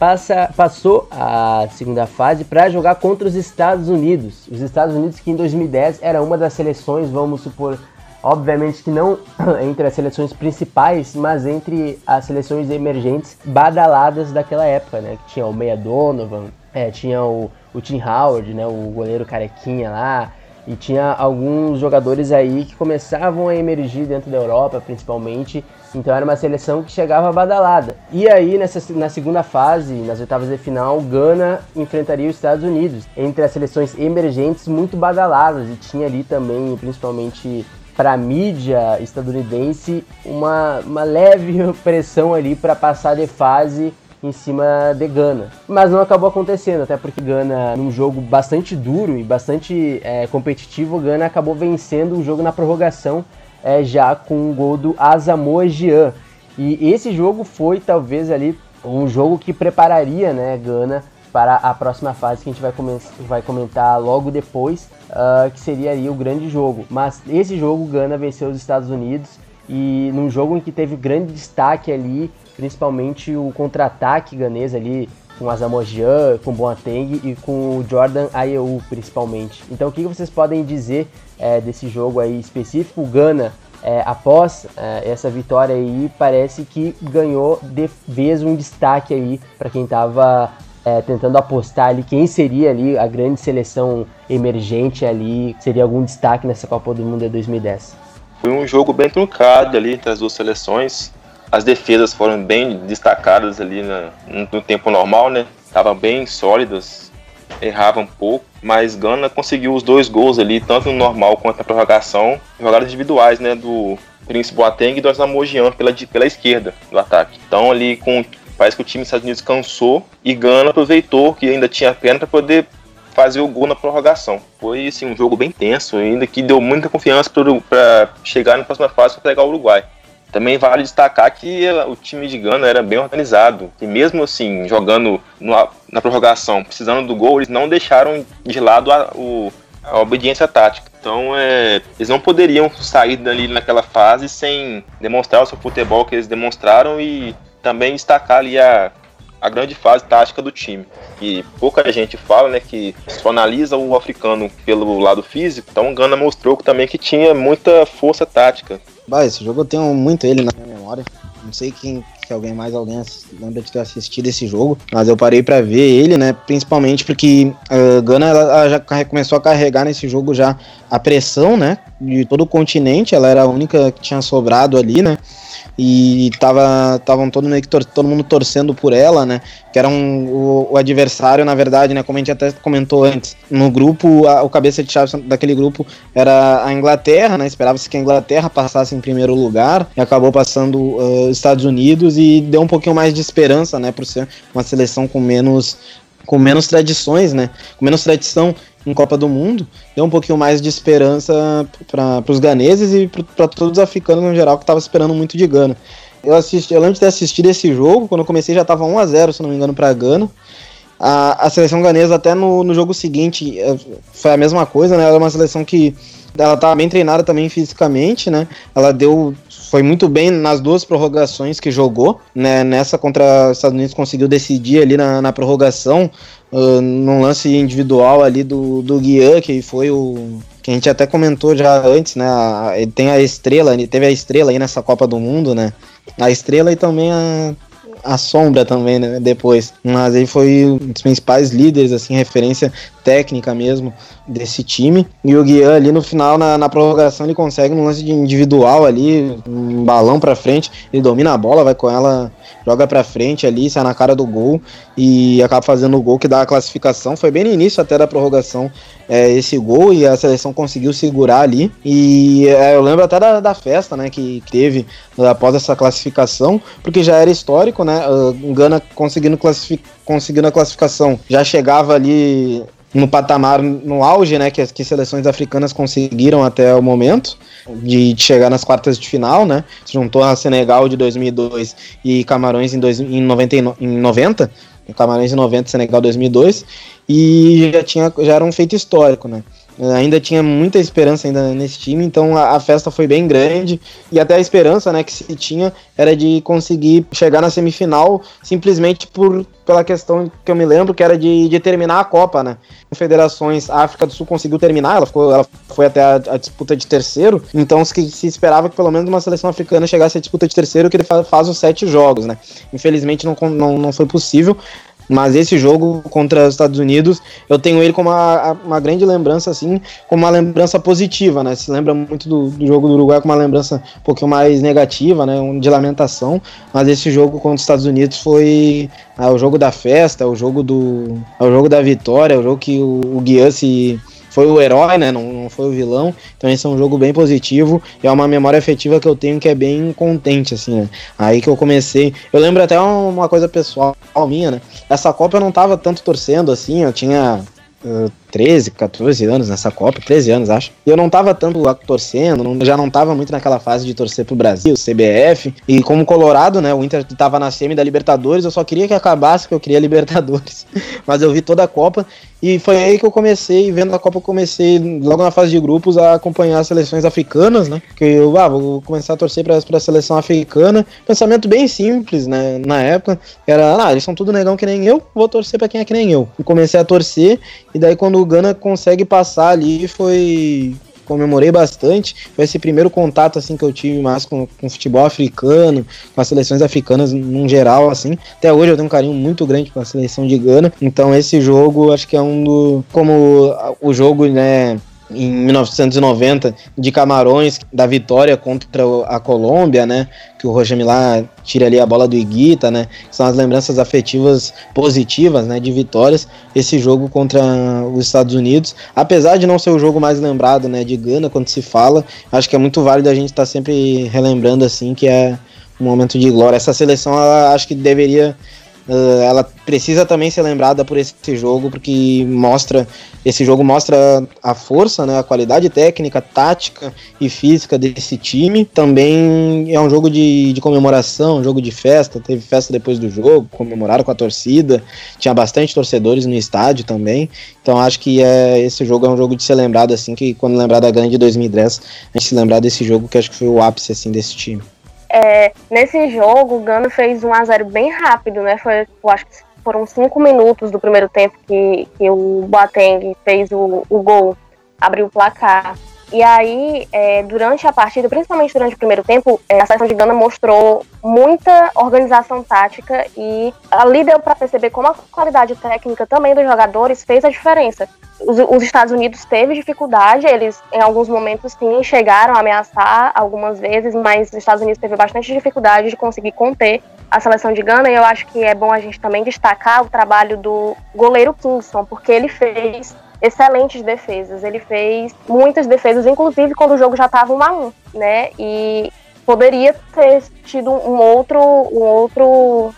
passa, passou a segunda fase para jogar contra os Estados Unidos. Os Estados Unidos que em 2010 era uma das seleções, vamos supor, obviamente que não entre as seleções principais, mas entre as seleções emergentes badaladas daquela época, né? Que tinha o Meia Donovan, é, tinha o, o Tim Howard, né? O goleiro carequinha lá, e tinha alguns jogadores aí que começavam a emergir dentro da Europa, principalmente. Então era uma seleção que chegava badalada. E aí, nessa, na segunda fase, nas oitavas de final, Gana enfrentaria os Estados Unidos, entre as seleções emergentes muito badaladas. E tinha ali também, principalmente para a mídia estadunidense, uma, uma leve pressão ali para passar de fase em cima de Gana. Mas não acabou acontecendo, até porque Gana, num jogo bastante duro e bastante é, competitivo, Gana acabou vencendo o jogo na prorrogação é, já com um gol do Asamoah Gyan. E esse jogo foi talvez ali um jogo que prepararia né, Gana para a próxima fase que a gente vai, vai comentar logo depois, uh, que seria aí o grande jogo. Mas esse jogo, Gana venceu os Estados Unidos e num jogo em que teve grande destaque ali principalmente o contra-ataque ganês ali com Asamoah com Boateng e com o Jordan Ayew principalmente. Então o que vocês podem dizer é, desse jogo aí específico? O Gana, é, após é, essa vitória aí, parece que ganhou de vez um destaque aí para quem estava é, tentando apostar ali quem seria ali a grande seleção emergente ali, seria algum destaque nessa Copa do Mundo de 2010. Foi um jogo bem truncado ali entre as duas seleções. As defesas foram bem destacadas ali no tempo normal, né? Estavam bem sólidas, erravam um pouco, mas Gana conseguiu os dois gols ali, tanto no normal quanto na prorrogação, jogadas individuais, né? Do Príncipe Boateng e do Asamoah pela, pela esquerda do ataque. Então ali com parece que o time dos Estados Unidos cansou e Gana aproveitou que ainda tinha perna para poder fazer o gol na prorrogação. Foi assim, um jogo bem tenso, ainda que deu muita confiança para chegar na próxima fase para pegar o Uruguai. Também vale destacar que o time de Gana era bem organizado. E mesmo assim, jogando no, na prorrogação, precisando do gol, eles não deixaram de lado a, o, a obediência tática. Então, é, eles não poderiam sair dali naquela fase sem demonstrar o seu futebol que eles demonstraram e também destacar ali a, a grande fase tática do time. E pouca gente fala, né, que só analisa o africano pelo lado físico. Então, o Gana mostrou também que tinha muita força tática. Bah, esse jogo eu tenho muito ele na minha memória. Não sei quem que alguém mais alguém lembra de ter assistido esse jogo, mas eu parei para ver ele, né? Principalmente porque a uh, Gana ela já começou a carregar nesse jogo já a pressão, né? De todo o continente, ela era a única que tinha sobrado ali, né? E tava estavam todo meio que todo mundo torcendo por ela, né? Que era um, o, o, adversário, na verdade, né? Como a gente até comentou antes, no grupo, a, o cabeça de chave daquele grupo era a Inglaterra, né? Esperava-se que a Inglaterra passasse em primeiro lugar e acabou passando uh, os Estados Unidos e deu um pouquinho mais de esperança, né? Por ser uma seleção com menos com menos tradições, né? Com menos tradição em Copa do Mundo, deu um pouquinho mais de esperança para os ganeses e para todos os africanos no geral que estavam esperando muito de Gana. Eu assisti, eu lembro de ter assistido esse jogo, quando eu comecei já estava 1 a 0 se não me engano, para Gana. A, a seleção ganesa até no, no jogo seguinte é, foi a mesma coisa, né? Ela é uma seleção que ela estava bem treinada também fisicamente, né? Ela deu foi muito bem nas duas prorrogações que jogou, né? Nessa contra os Estados Unidos conseguiu decidir ali na, na prorrogação, uh, num lance individual ali do, do Guian, que foi o. Que a gente até comentou já antes, né? Ele tem a estrela, ele teve a estrela aí nessa Copa do Mundo, né? A estrela e também a, a sombra também, né, depois. Mas ele foi um dos principais líderes, assim, referência técnica mesmo desse time. E o Guian ali no final, na, na prorrogação, ele consegue um lance de individual ali, um balão pra frente, ele domina a bola, vai com ela, joga pra frente ali, sai na cara do gol e acaba fazendo o gol que dá a classificação. Foi bem no início até da prorrogação é, esse gol e a seleção conseguiu segurar ali. E é, eu lembro até da, da festa, né, que teve após essa classificação, porque já era histórico, né, uh, Gana conseguindo, classific, conseguindo a classificação, já chegava ali no patamar, no auge, né, que as que seleções africanas conseguiram até o momento de, chegar nas quartas de final, né? Se juntou a Senegal de 2002 e Camarões em, dois, em, 90, em 90, Camarões em 90, Senegal 2002, e já tinha já era um feito histórico, né? Ainda tinha muita esperança ainda nesse time, então a, a, festa foi bem grande e até a esperança, né, que se tinha era de conseguir chegar na semifinal simplesmente por pela questão que eu me lembro que era de, de terminar a Copa, né? Federações, a África do Sul conseguiu terminar, ela, ficou, ela foi até a, a disputa de terceiro, então se, se, esperava que pelo menos uma seleção africana chegasse à disputa de terceiro, que ele faz, faz os sete jogos, né? Infelizmente não, não, não foi possível, mas esse jogo contra os Estados Unidos, eu tenho ele como uma, uma grande lembrança, assim, como uma lembrança positiva, né? Se lembra muito do, do jogo do Uruguai com uma lembrança um pouquinho mais negativa, né? Um de lamentação. Mas esse jogo contra os Estados Unidos foi ah, o jogo da festa, o jogo do. É o jogo da vitória, o jogo que o, o Guian se foi o herói, né? Não, não foi o vilão. Então esse é um jogo bem positivo. E é uma memória afetiva que eu tenho que é bem contente, assim, né? Aí que eu comecei. Eu lembro até uma coisa pessoal minha, né? Essa Copa eu não tava tanto torcendo assim, eu tinha. Uh, 13, 14 anos nessa Copa, 13 anos acho. E eu não tava tanto torcendo, não, já não tava muito naquela fase de torcer pro Brasil, CBF. E como Colorado, né, o Inter tava na semi da Libertadores, eu só queria que acabasse, que eu queria Libertadores. Mas eu vi toda a Copa e foi aí que eu comecei, vendo a Copa, eu comecei logo na fase de grupos a acompanhar as seleções africanas, né? Que eu, ah, vou começar a torcer para a seleção africana. Pensamento bem simples, né? Na época, era, ah, eles são tudo negão que nem eu, vou torcer para quem é que nem eu. E comecei a torcer, e daí quando o Gana consegue passar ali foi comemorei bastante. Foi esse primeiro contato assim que eu tive mais com, com futebol africano, com as seleções africanas num geral assim. Até hoje eu tenho um carinho muito grande com a seleção de Gana. Então esse jogo acho que é um do como o jogo, né, em 1990 de Camarões, da vitória contra a Colômbia, né? Que o Roger Milá tira ali a bola do Iguita, né? São as lembranças afetivas positivas, né? De vitórias. Esse jogo contra os Estados Unidos, apesar de não ser o jogo mais lembrado, né? De Gana, quando se fala, acho que é muito válido a gente estar tá sempre relembrando, assim, que é um momento de glória. Essa seleção, ela, acho que deveria Uh, ela precisa também ser lembrada por esse jogo, porque mostra esse jogo mostra a força, né, a qualidade técnica, tática e física desse time. Também é um jogo de, de comemoração, um jogo de festa. Teve festa depois do jogo, comemoraram com a torcida. Tinha bastante torcedores no estádio também. Então acho que é, esse jogo é um jogo de ser lembrado assim, que quando lembrar da grande 2010, a gente se lembrar desse jogo que acho que foi o ápice assim desse time. É, nesse jogo, o Gano fez um a 0 bem rápido, né? Foi, eu acho que foram cinco minutos do primeiro tempo que, que o Boateng fez o, o gol, abriu o placar. E aí, é, durante a partida, principalmente durante o primeiro tempo, é, a seleção de Gana mostrou muita organização tática e ali deu para perceber como a qualidade técnica também dos jogadores fez a diferença. Os, os, Estados Unidos teve dificuldade, eles em alguns momentos sim chegaram a ameaçar algumas vezes, mas os Estados Unidos teve bastante dificuldade de conseguir conter a seleção de Gana e eu acho que é bom a gente também destacar o trabalho do goleiro Kingston, porque ele fez excelentes defesas. Ele fez muitas defesas, inclusive quando o jogo já estava 1 a 1, né? E poderia ter tido um outro, um outro,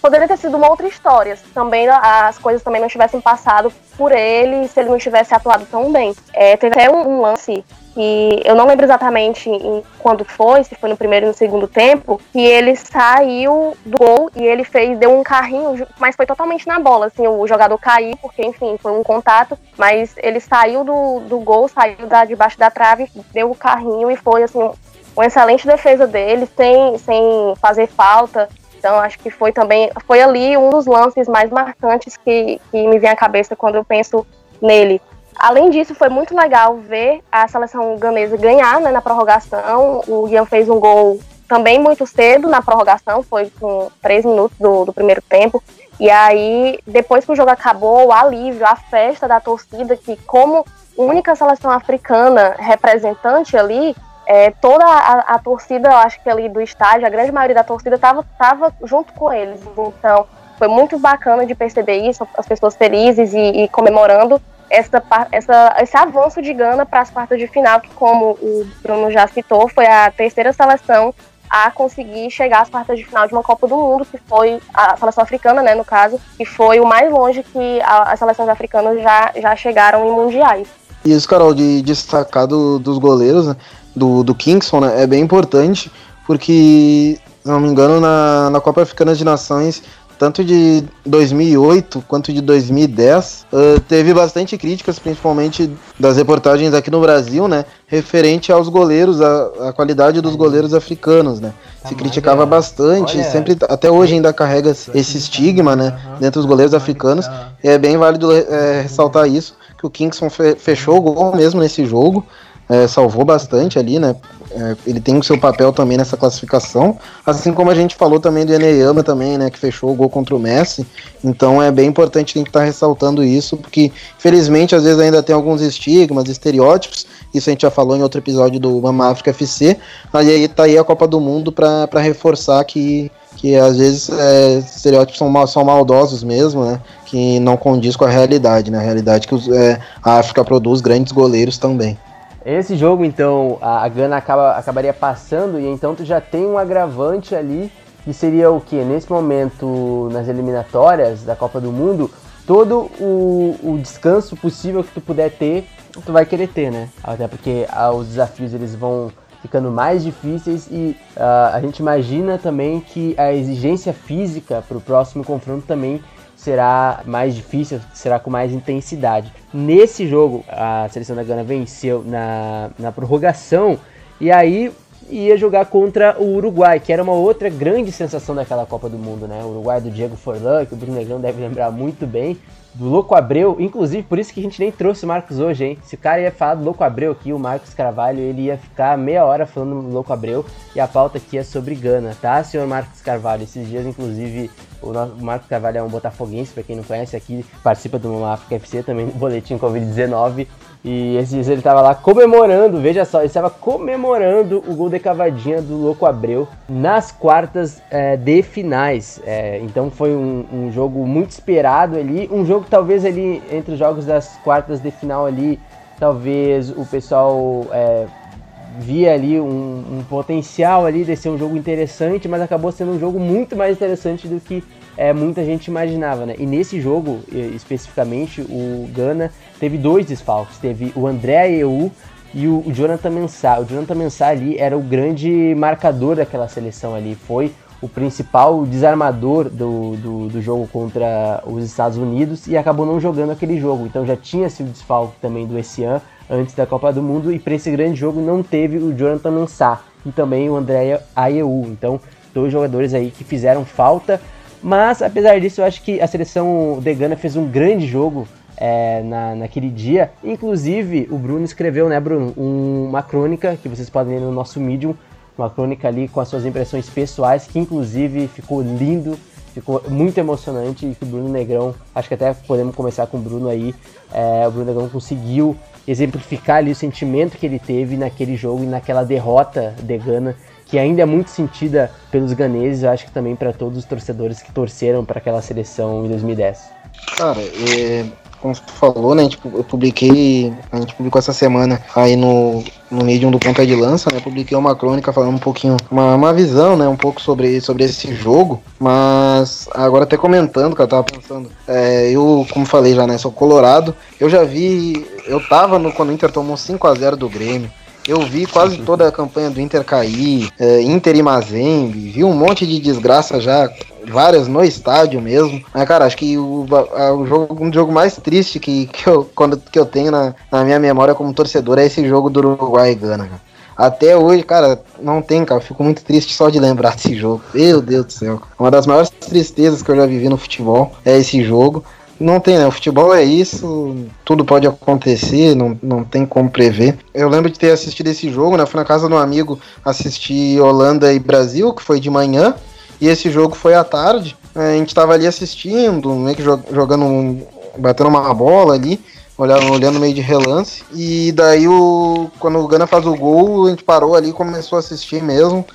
poderia ter sido uma outra história. Se também as coisas também não tivessem passado por ele, se ele não tivesse atuado tão bem. É, teve até um, um lance que eu não lembro exatamente em quando foi, se foi no primeiro ou no segundo tempo, que ele saiu do gol e ele fez, deu um carrinho, mas foi totalmente na bola, assim, o jogador caiu, porque enfim, foi um contato, mas ele saiu do, do gol, saiu da, debaixo da trave, deu o carrinho e foi, assim, uma excelente defesa dele, sem, sem fazer falta, então acho que foi também, foi ali um dos lances mais marcantes que, que me vem à cabeça quando eu penso nele. Além disso, foi muito legal ver a seleção ganesa ganhar né, na prorrogação. O Ian fez um gol também muito cedo na prorrogação, foi com três minutos do, do primeiro tempo. E aí, depois que o jogo acabou, o alívio, a festa da torcida, que como única seleção africana representante ali, é, toda a, a, torcida, eu acho que ali do estádio, a grande maioria da torcida estava tava junto com eles. Então, foi muito bacana de perceber isso, as pessoas felizes e, e comemorando essa, essa, esse avanço de Gana para as quartas de final, que como o Bruno já citou, foi a terceira seleção a conseguir chegar às quartas de final de uma Copa do Mundo, que foi a seleção africana, né, no caso, que foi o mais longe que a, as seleções africanas já, já chegaram em mundiais. Isso, Carol, de destacar do, dos goleiros, né, do, do Kingston, né, é bem importante, porque, se não me engano, na, na Copa Africana de Nações tanto de 2008 quanto de 2010, uh, teve bastante críticas, principalmente das reportagens aqui no Brasil, né, referente aos goleiros, a, a qualidade dos goleiros africanos, né. Tá Se criticava bastante, Olha, sempre, até hoje ainda carrega esse estigma, né, dentro dos goleiros africanos, e é bem válido é, ressaltar isso, que o Kingston fechou o gol mesmo nesse jogo, é, salvou bastante ali, né? É, ele tem o seu papel também nessa classificação, assim como a gente falou também do Eneyama também, né? Que fechou o gol contra o Messi. Então é bem importante a gente estar tá ressaltando isso, porque infelizmente às vezes ainda tem alguns estigmas, estereótipos. Isso a gente já falou em outro episódio do Mama África FC. Mas aí tá aí a Copa do Mundo para reforçar que que às vezes é, estereótipos são, mal, são maldosos mesmo, né? Que não condiz com a realidade, né? A realidade que os, é, a África produz grandes goleiros também. Esse jogo, então, a, a Gana acaba, acabaria passando e então tu já tem um agravante ali que seria o que? Nesse momento, nas eliminatórias da Copa do Mundo, todo o, o, descanso possível que tu puder ter, tu vai querer ter, né? Até porque ah, os desafios eles vão ficando mais difíceis e uh, a gente imagina também que a exigência física para o próximo confronto também será mais difícil, será com mais intensidade. Nesse jogo, a seleção da Gana venceu na, na prorrogação e aí ia jogar contra o Uruguai, que era uma outra grande sensação daquela Copa do Mundo, né? O Uruguai do Diego Forlan, que o Bruno Negrão deve lembrar muito bem, do Louco Abreu, inclusive por isso que a gente nem trouxe o Marcos hoje, hein? Se o cara ia falar do Louco Abreu aqui, o Marcos Carvalho, ele ia ficar meia hora falando do Louco Abreu e a pauta aqui é sobre Gana, tá, senhor Marcos Carvalho? Esses dias, inclusive, o, nosso, o Marcos Carvalho é um botafoguense, para quem não conhece aqui, participa do África FC também do boletim Covid-19 e esses dias ele estava lá comemorando, veja só, ele estava comemorando o gol de cavadinha do Louco Abreu nas quartas é, de finais. É, então foi um, um, jogo muito esperado ali, um jogo talvez ali entre os jogos das quartas de final ali, talvez o pessoal é, via ali um, um, potencial ali de ser um jogo interessante, mas acabou sendo um jogo muito mais interessante do que é, muita gente imaginava, né? E nesse jogo, especificamente, o Gana teve dois desfalques. Teve o André Ayew e o, Jonathan Mensah. O Jonathan Mensah ali era o grande marcador daquela seleção ali. Foi o principal desarmador do, do, do, jogo contra os Estados Unidos e acabou não jogando aquele jogo. Então já tinha sido desfalque também do Essian antes da Copa do Mundo e para esse grande jogo não teve o Jonathan Mensah e também o André Ayew. Então, dois jogadores aí que fizeram falta mas, apesar disso, eu acho que a seleção de Gana fez um grande jogo é, na, naquele dia. Inclusive, o Bruno escreveu, né, Bruno, um, uma crônica que vocês podem ler no nosso Medium, uma crônica ali com as suas impressões pessoais, que inclusive ficou lindo, ficou muito emocionante e que o Bruno Negrão, acho que até podemos começar com o Bruno aí, é, o Bruno Negrão conseguiu exemplificar ali o sentimento que ele teve naquele jogo e naquela derrota de Gana que ainda é muito sentida pelos ganeses, eu acho que também para todos os torcedores que torceram para aquela seleção em 2010. Cara, é, como tu falou, né, a gente, eu publiquei, a gente publicou essa semana aí no, no Medium do Ponta de Lança, né, publiquei uma crônica falando um pouquinho, uma, uma visão, né, um pouco sobre, sobre esse jogo, mas agora até comentando, que eu tava pensando, é, eu, como falei já, né, sou colorado, eu já vi, eu tava no, quando o Inter tomou 5 a 0 do Grêmio, eu vi quase toda a campanha do Inter cair, é, Inter e Mazembe, vi um monte de desgraça já, várias no estádio mesmo. Mas, cara, acho que o, a, o jogo, um jogo mais triste que, que, eu, quando, que eu tenho na, na minha memória como torcedor é esse jogo do Uruguai e Gana, cara. Até hoje, cara, não tem, cara. Fico muito triste só de lembrar desse jogo. Meu Deus do céu. Uma das maiores tristezas que eu já vivi no futebol é esse jogo. Não tem, né? O futebol é isso, tudo pode acontecer, não, não tem como prever. Eu lembro de ter assistido esse jogo, né? Fui na casa de um amigo assistir Holanda e Brasil, que foi de manhã, e esse jogo foi à tarde. A gente tava ali assistindo, meio que jogando, batendo uma bola ali, olhando, olhando meio de relance. E daí, o, quando o Gana faz o gol, a gente parou ali e começou a assistir mesmo.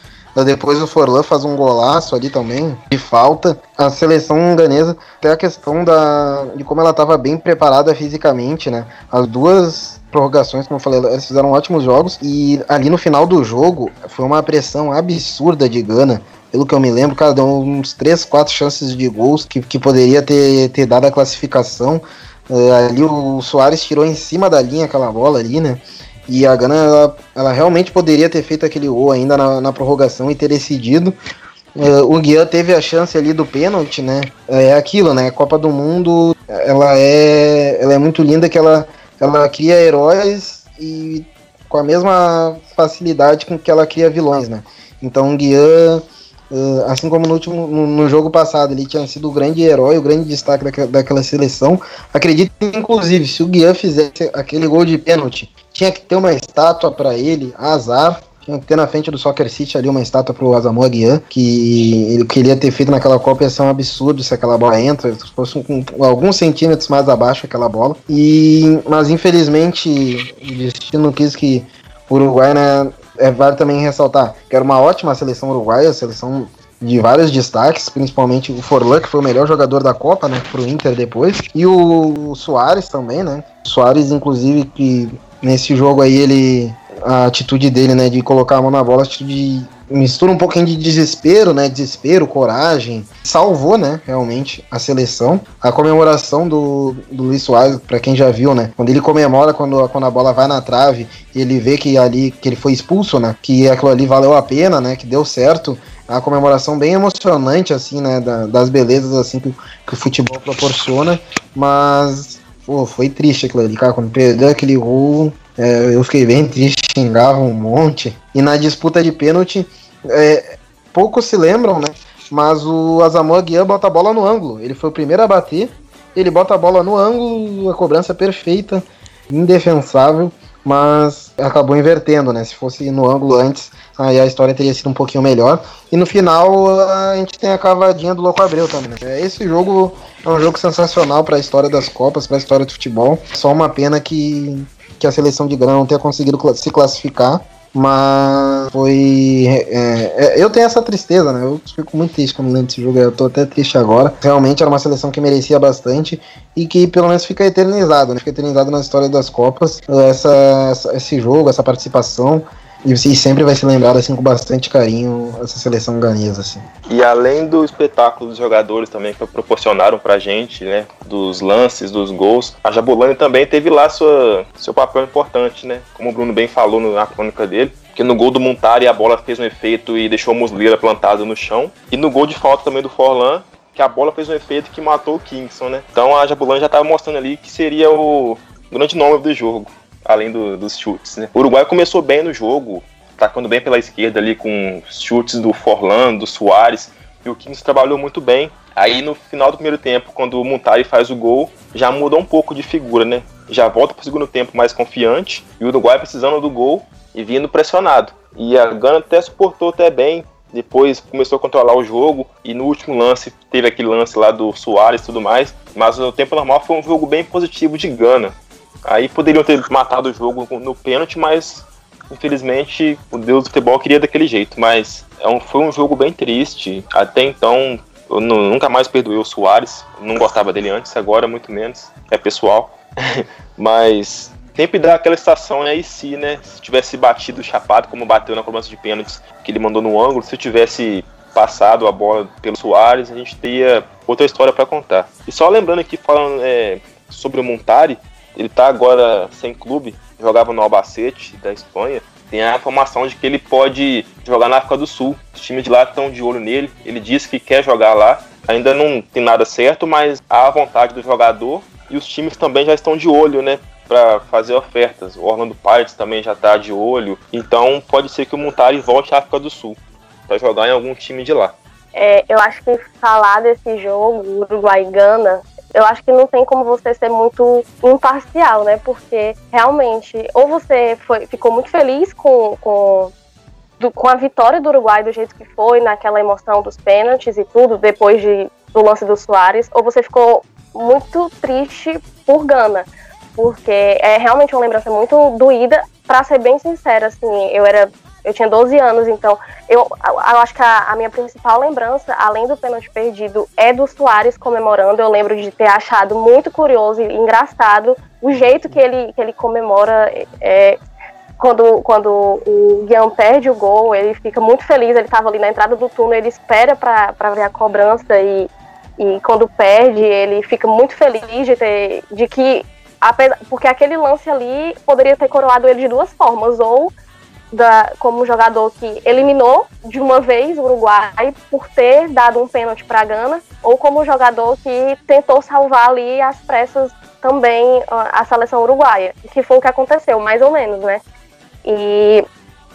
Depois o Forlan faz um golaço ali também, de falta. A seleção ganesa tem a questão da, de como ela estava bem preparada fisicamente, né? As duas prorrogações, como eu falei, eles fizeram ótimos jogos. E ali no final do jogo, foi uma pressão absurda de Gana. Pelo que eu me lembro, cara, deu uns 3, 4 chances de gols que, que poderia ter, ter dado a classificação. Uh, ali o Soares tirou em cima da linha aquela bola ali, né? E a Gana, ela, ela realmente poderia ter feito aquele gol ainda na, na prorrogação e ter decidido. Uh, o Guian teve a chance ali do pênalti, né? É aquilo, né? Copa do Mundo, ela é, ela é muito linda que ela, ela cria heróis e com a mesma facilidade com que ela cria vilões, né? Então o Guian Uh, assim como no último no, no, jogo passado ele tinha sido o grande herói, o grande destaque daquela, daquela seleção. Acredito, inclusive, se o Guian fizesse aquele gol de pênalti, tinha que ter uma estátua para ele, azar. Tinha que ter na frente do Soccer City ali uma estátua pro Asamoah Guian, que ele queria ter feito naquela Copa ia ser um absurdo se aquela bola entra, se fosse um, alguns centímetros mais abaixo aquela bola. E, mas infelizmente o destino quis que o Uruguai né, é, vale também ressaltar que era uma ótima seleção uruguaia, seleção de vários destaques, principalmente o Forlan, que foi o melhor jogador da Copa, né, pro Inter depois, e o Soares também, né, Soares, inclusive, que nesse jogo aí ele, a atitude dele, né, de colocar a mão na bola, atitude mistura um pouquinho de desespero, né? Desespero, coragem. Salvou, né? Realmente a seleção. A comemoração do, do Luiz Soares, para quem já viu, né? Quando ele comemora quando, quando a bola vai na trave, ele vê que ali que ele foi expulso, né? Que aquilo ali valeu a pena, né? Que deu certo. A comemoração bem emocionante, assim, né? Da, das belezas assim que, que o futebol proporciona. Mas Pô, foi triste aquilo ali, cara. Quando perdeu aquele gol, é, eu fiquei bem triste, xingava um monte. E na disputa de pênalti, é, poucos se lembram, né? Mas o Asamoah Guian bota a bola no ângulo. Ele foi o primeiro a bater. Ele bota a bola no ângulo, a cobrança perfeita, indefensável mas acabou invertendo, né? Se fosse no ângulo antes, aí a história teria sido um pouquinho melhor. E no final a gente tem a cavadinha do Louco Abreu também. Né? Esse jogo é um jogo sensacional para a história das Copas, para a história do futebol. Só uma pena que, que a seleção de Grã não tenha conseguido se classificar. Mas foi. É, é, eu tenho essa tristeza, né? Eu fico muito triste quando lembro desse jogo. Eu tô até triste agora. Realmente era uma seleção que merecia bastante e que pelo menos fica eternizado, né? Fica eternizado na história das Copas. Essa, essa esse jogo, essa participação. E você sempre vai se lembrar assim com bastante carinho essa seleção ganesa assim. E além do espetáculo dos jogadores também que proporcionaram pra gente, né, dos lances, dos gols, a Jabulani também teve lá sua, seu papel importante, né? Como o Bruno bem falou na crônica dele, que no gol do Montari a bola fez um efeito e deixou a Muslira plantada no chão. E no gol de falta também do Forlan, que a bola fez um efeito que matou o Kingston, né? Então a Jabulani já estava mostrando ali que seria o grande nome do jogo além do, dos chutes. Né? O Uruguai começou bem no jogo, atacando bem pela esquerda ali com chutes do Forlan, do Soares, e o Kings trabalhou muito bem. Aí no final do primeiro tempo, quando o Montari faz o gol, já mudou um pouco de figura, né? Já volta para o segundo tempo mais confiante, e o Uruguai precisando do gol e vindo pressionado. E a Gana até suportou até bem, depois começou a controlar o jogo e no último lance teve aquele lance lá do Soares e tudo mais, mas no tempo normal foi um jogo bem positivo de Gana. Aí poderiam ter matado o jogo no pênalti, mas infelizmente o Deus do futebol queria daquele jeito. Mas é um, foi um jogo bem triste. Até então eu nunca mais perdoei o Soares. Não gostava dele antes, agora muito menos. É pessoal. mas sempre dá aquela estação aí se, né? Se tivesse batido o chapado, como bateu na cobrança de pênaltis que ele mandou no ângulo, se tivesse passado a bola pelo Soares, a gente teria outra história para contar. E só lembrando aqui, falando é, sobre o Montari, ele tá agora sem clube, jogava no Albacete da Espanha. Tem a informação de que ele pode jogar na África do Sul. Os times de lá estão de olho nele. Ele disse que quer jogar lá. Ainda não tem nada certo, mas há a vontade do jogador e os times também já estão de olho, né? Para fazer ofertas. O Orlando Pirates também já está de olho. Então pode ser que o Montari volte à África do Sul para jogar em algum time de lá. É, eu acho que falar desse jogo, Uruguai-Gana, eu acho que não tem como você ser muito imparcial, né? Porque realmente, ou você foi, ficou muito feliz com, com, do, com a vitória do Uruguai do jeito que foi, naquela emoção dos pênaltis e tudo, depois de, do lance do Soares, ou você ficou muito triste por Gana. Porque é realmente uma lembrança muito doída. Para ser bem sincera, assim, eu era eu tinha 12 anos, então eu, eu acho que a, a, minha principal lembrança, além do pênalti perdido, é do Soares comemorando. Eu lembro de ter achado muito curioso e engraçado o jeito que ele, que ele comemora. É, quando, quando o Guian perde o gol, ele fica muito feliz. Ele estava ali na entrada do túnel, ele espera para ver a cobrança e, e quando perde, ele fica muito feliz de ter de que porque aquele lance ali poderia ter coroado ele de duas formas, ou da, como jogador que eliminou de uma vez o Uruguai por ter dado um pênalti para Gana, ou como jogador que tentou salvar ali às pressas também a, seleção uruguaia, que foi o que aconteceu, mais ou menos, né? E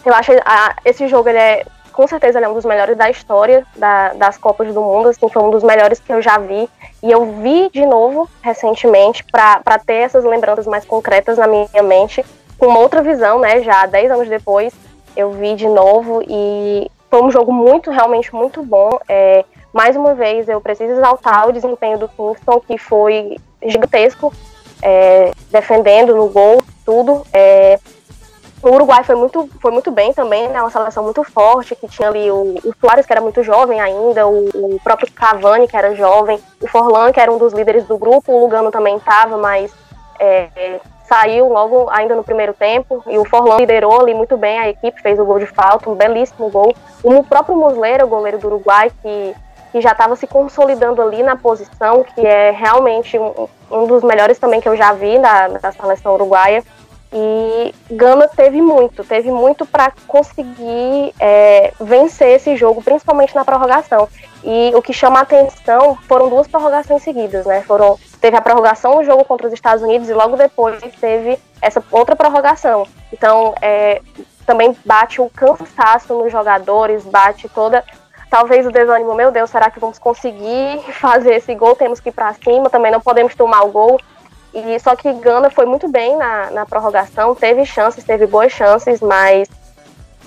eu acho a, esse jogo ele é com certeza ele é um dos melhores da história da, das Copas do Mundo, assim, foi um dos melhores que eu já vi. E eu vi de novo recentemente para ter essas lembranças mais concretas na minha mente, com outra visão, né? Já 10 anos depois, eu vi de novo e foi um jogo muito, realmente muito bom. É, mais uma vez, eu preciso exaltar o desempenho do Kingston, que foi gigantesco, é, defendendo no gol, tudo. É, o Uruguai foi muito, foi muito bem também, né? Uma seleção muito forte, que tinha ali o, o Soares, que era muito jovem ainda, o, o, próprio Cavani, que era jovem, o Forlan, que era um dos líderes do grupo, o Lugano também estava, mas é, saiu logo ainda no primeiro tempo, e o Forlan liderou ali muito bem a equipe, fez o gol de falta, um belíssimo gol. O próprio Muslera, o goleiro do Uruguai, que, que já estava se consolidando ali na posição, que é realmente um, um dos melhores também que eu já vi da, da seleção uruguaia. E Gana teve muito, teve muito para conseguir é, vencer esse jogo, principalmente na prorrogação. E o que chama a atenção foram duas prorrogações seguidas, né? Foram, teve a prorrogação no jogo contra os Estados Unidos e logo depois teve essa outra prorrogação. Então, é, também bate o cansaço nos jogadores, bate toda talvez o desânimo, meu Deus, será que vamos conseguir fazer esse gol? Temos que ir para cima, também não podemos tomar o gol. E só que Gana foi muito bem na, na prorrogação, teve chances, teve boas chances, mas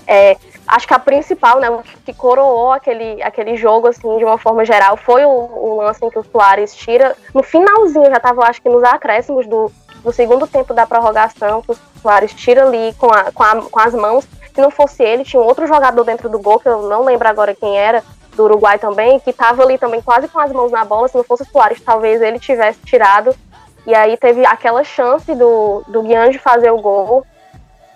é, acho que a principal, né, que coroou aquele, aquele jogo, assim, de uma forma geral, foi o, o lance em que o Soares tira, no finalzinho, já estava, acho que nos acréscimos do, do segundo tempo da prorrogação, que o Soares tira ali com, a, com, a, com as mãos, se não fosse ele, tinha um outro jogador dentro do gol, que eu não lembro agora quem era, do Uruguai também, que estava ali também quase com as mãos na bola, se não fosse o Soares, talvez ele tivesse tirado, e aí teve aquela chance do, do Guian de fazer o gol.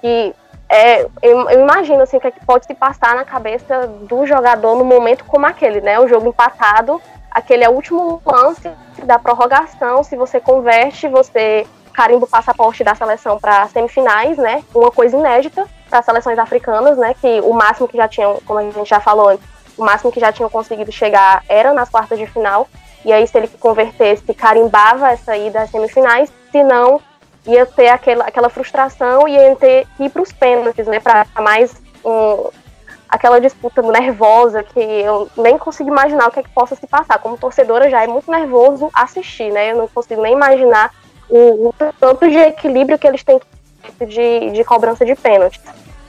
E é, eu, imagino assim, o que, é que pode se passar na cabeça do jogador no momento como aquele, né? O jogo empatado, aquele é o último lance da prorrogação. Se você converte, você carimba o passaporte da seleção para semifinais, né? Uma coisa inédita para seleções africanas, né? Que o máximo que já tinham, como a gente já falou antes, o máximo que já tinham conseguido chegar era nas quartas de final. E aí, se ele convertesse, carimbava essa ida às semifinais, se não, ia ter aquela, aquela frustração e ia ter que ir para os pênaltis, né? Para mais um, aquela disputa nervosa que eu nem consigo imaginar o que é que possa se passar. Como torcedora já é muito nervoso assistir, né? Eu não consigo nem imaginar o, o tanto de equilíbrio que eles têm de, de cobrança de pênaltis.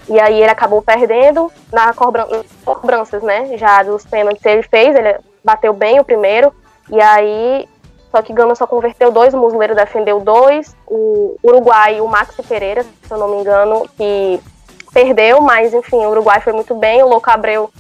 E aí ele acabou perdendo na cobrança, cobranças, né? Já dos pênaltis ele fez, ele bateu bem o primeiro, e aí, só que Gana só converteu dois, o Muslero defendeu dois, o Uruguai, o Maxi Pereira, se eu não me engano, que perdeu, mas enfim, o Uruguai foi muito bem, o Louco Abreu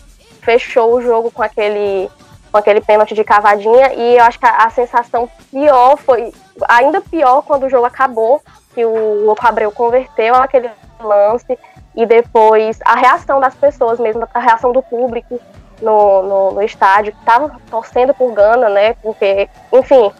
fechou o jogo com aquele com aquele pênalti de cavadinha e eu acho que a, a, sensação pior foi ainda pior quando o jogo acabou, que o Louco Abreu converteu aquele lance e depois a reação das pessoas mesmo, a reação do público, no, no, no estádio, que estava torcendo por Gana, né? Porque, enfim,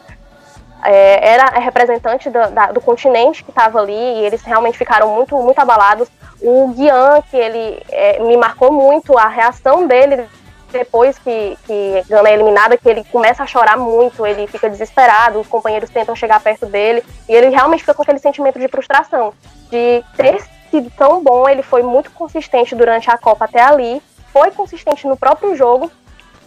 é, era representante do, da, do continente que estava ali e eles realmente ficaram muito, muito abalados. O Guian, que ele é, me marcou muito, a reação dele depois que, que Gana é eliminada, que ele começa a chorar muito, ele fica desesperado, os companheiros tentam chegar perto dele e ele realmente fica com aquele sentimento de frustração, de ter sido tão bom, ele foi muito consistente durante a Copa até ali, foi consistente no próprio jogo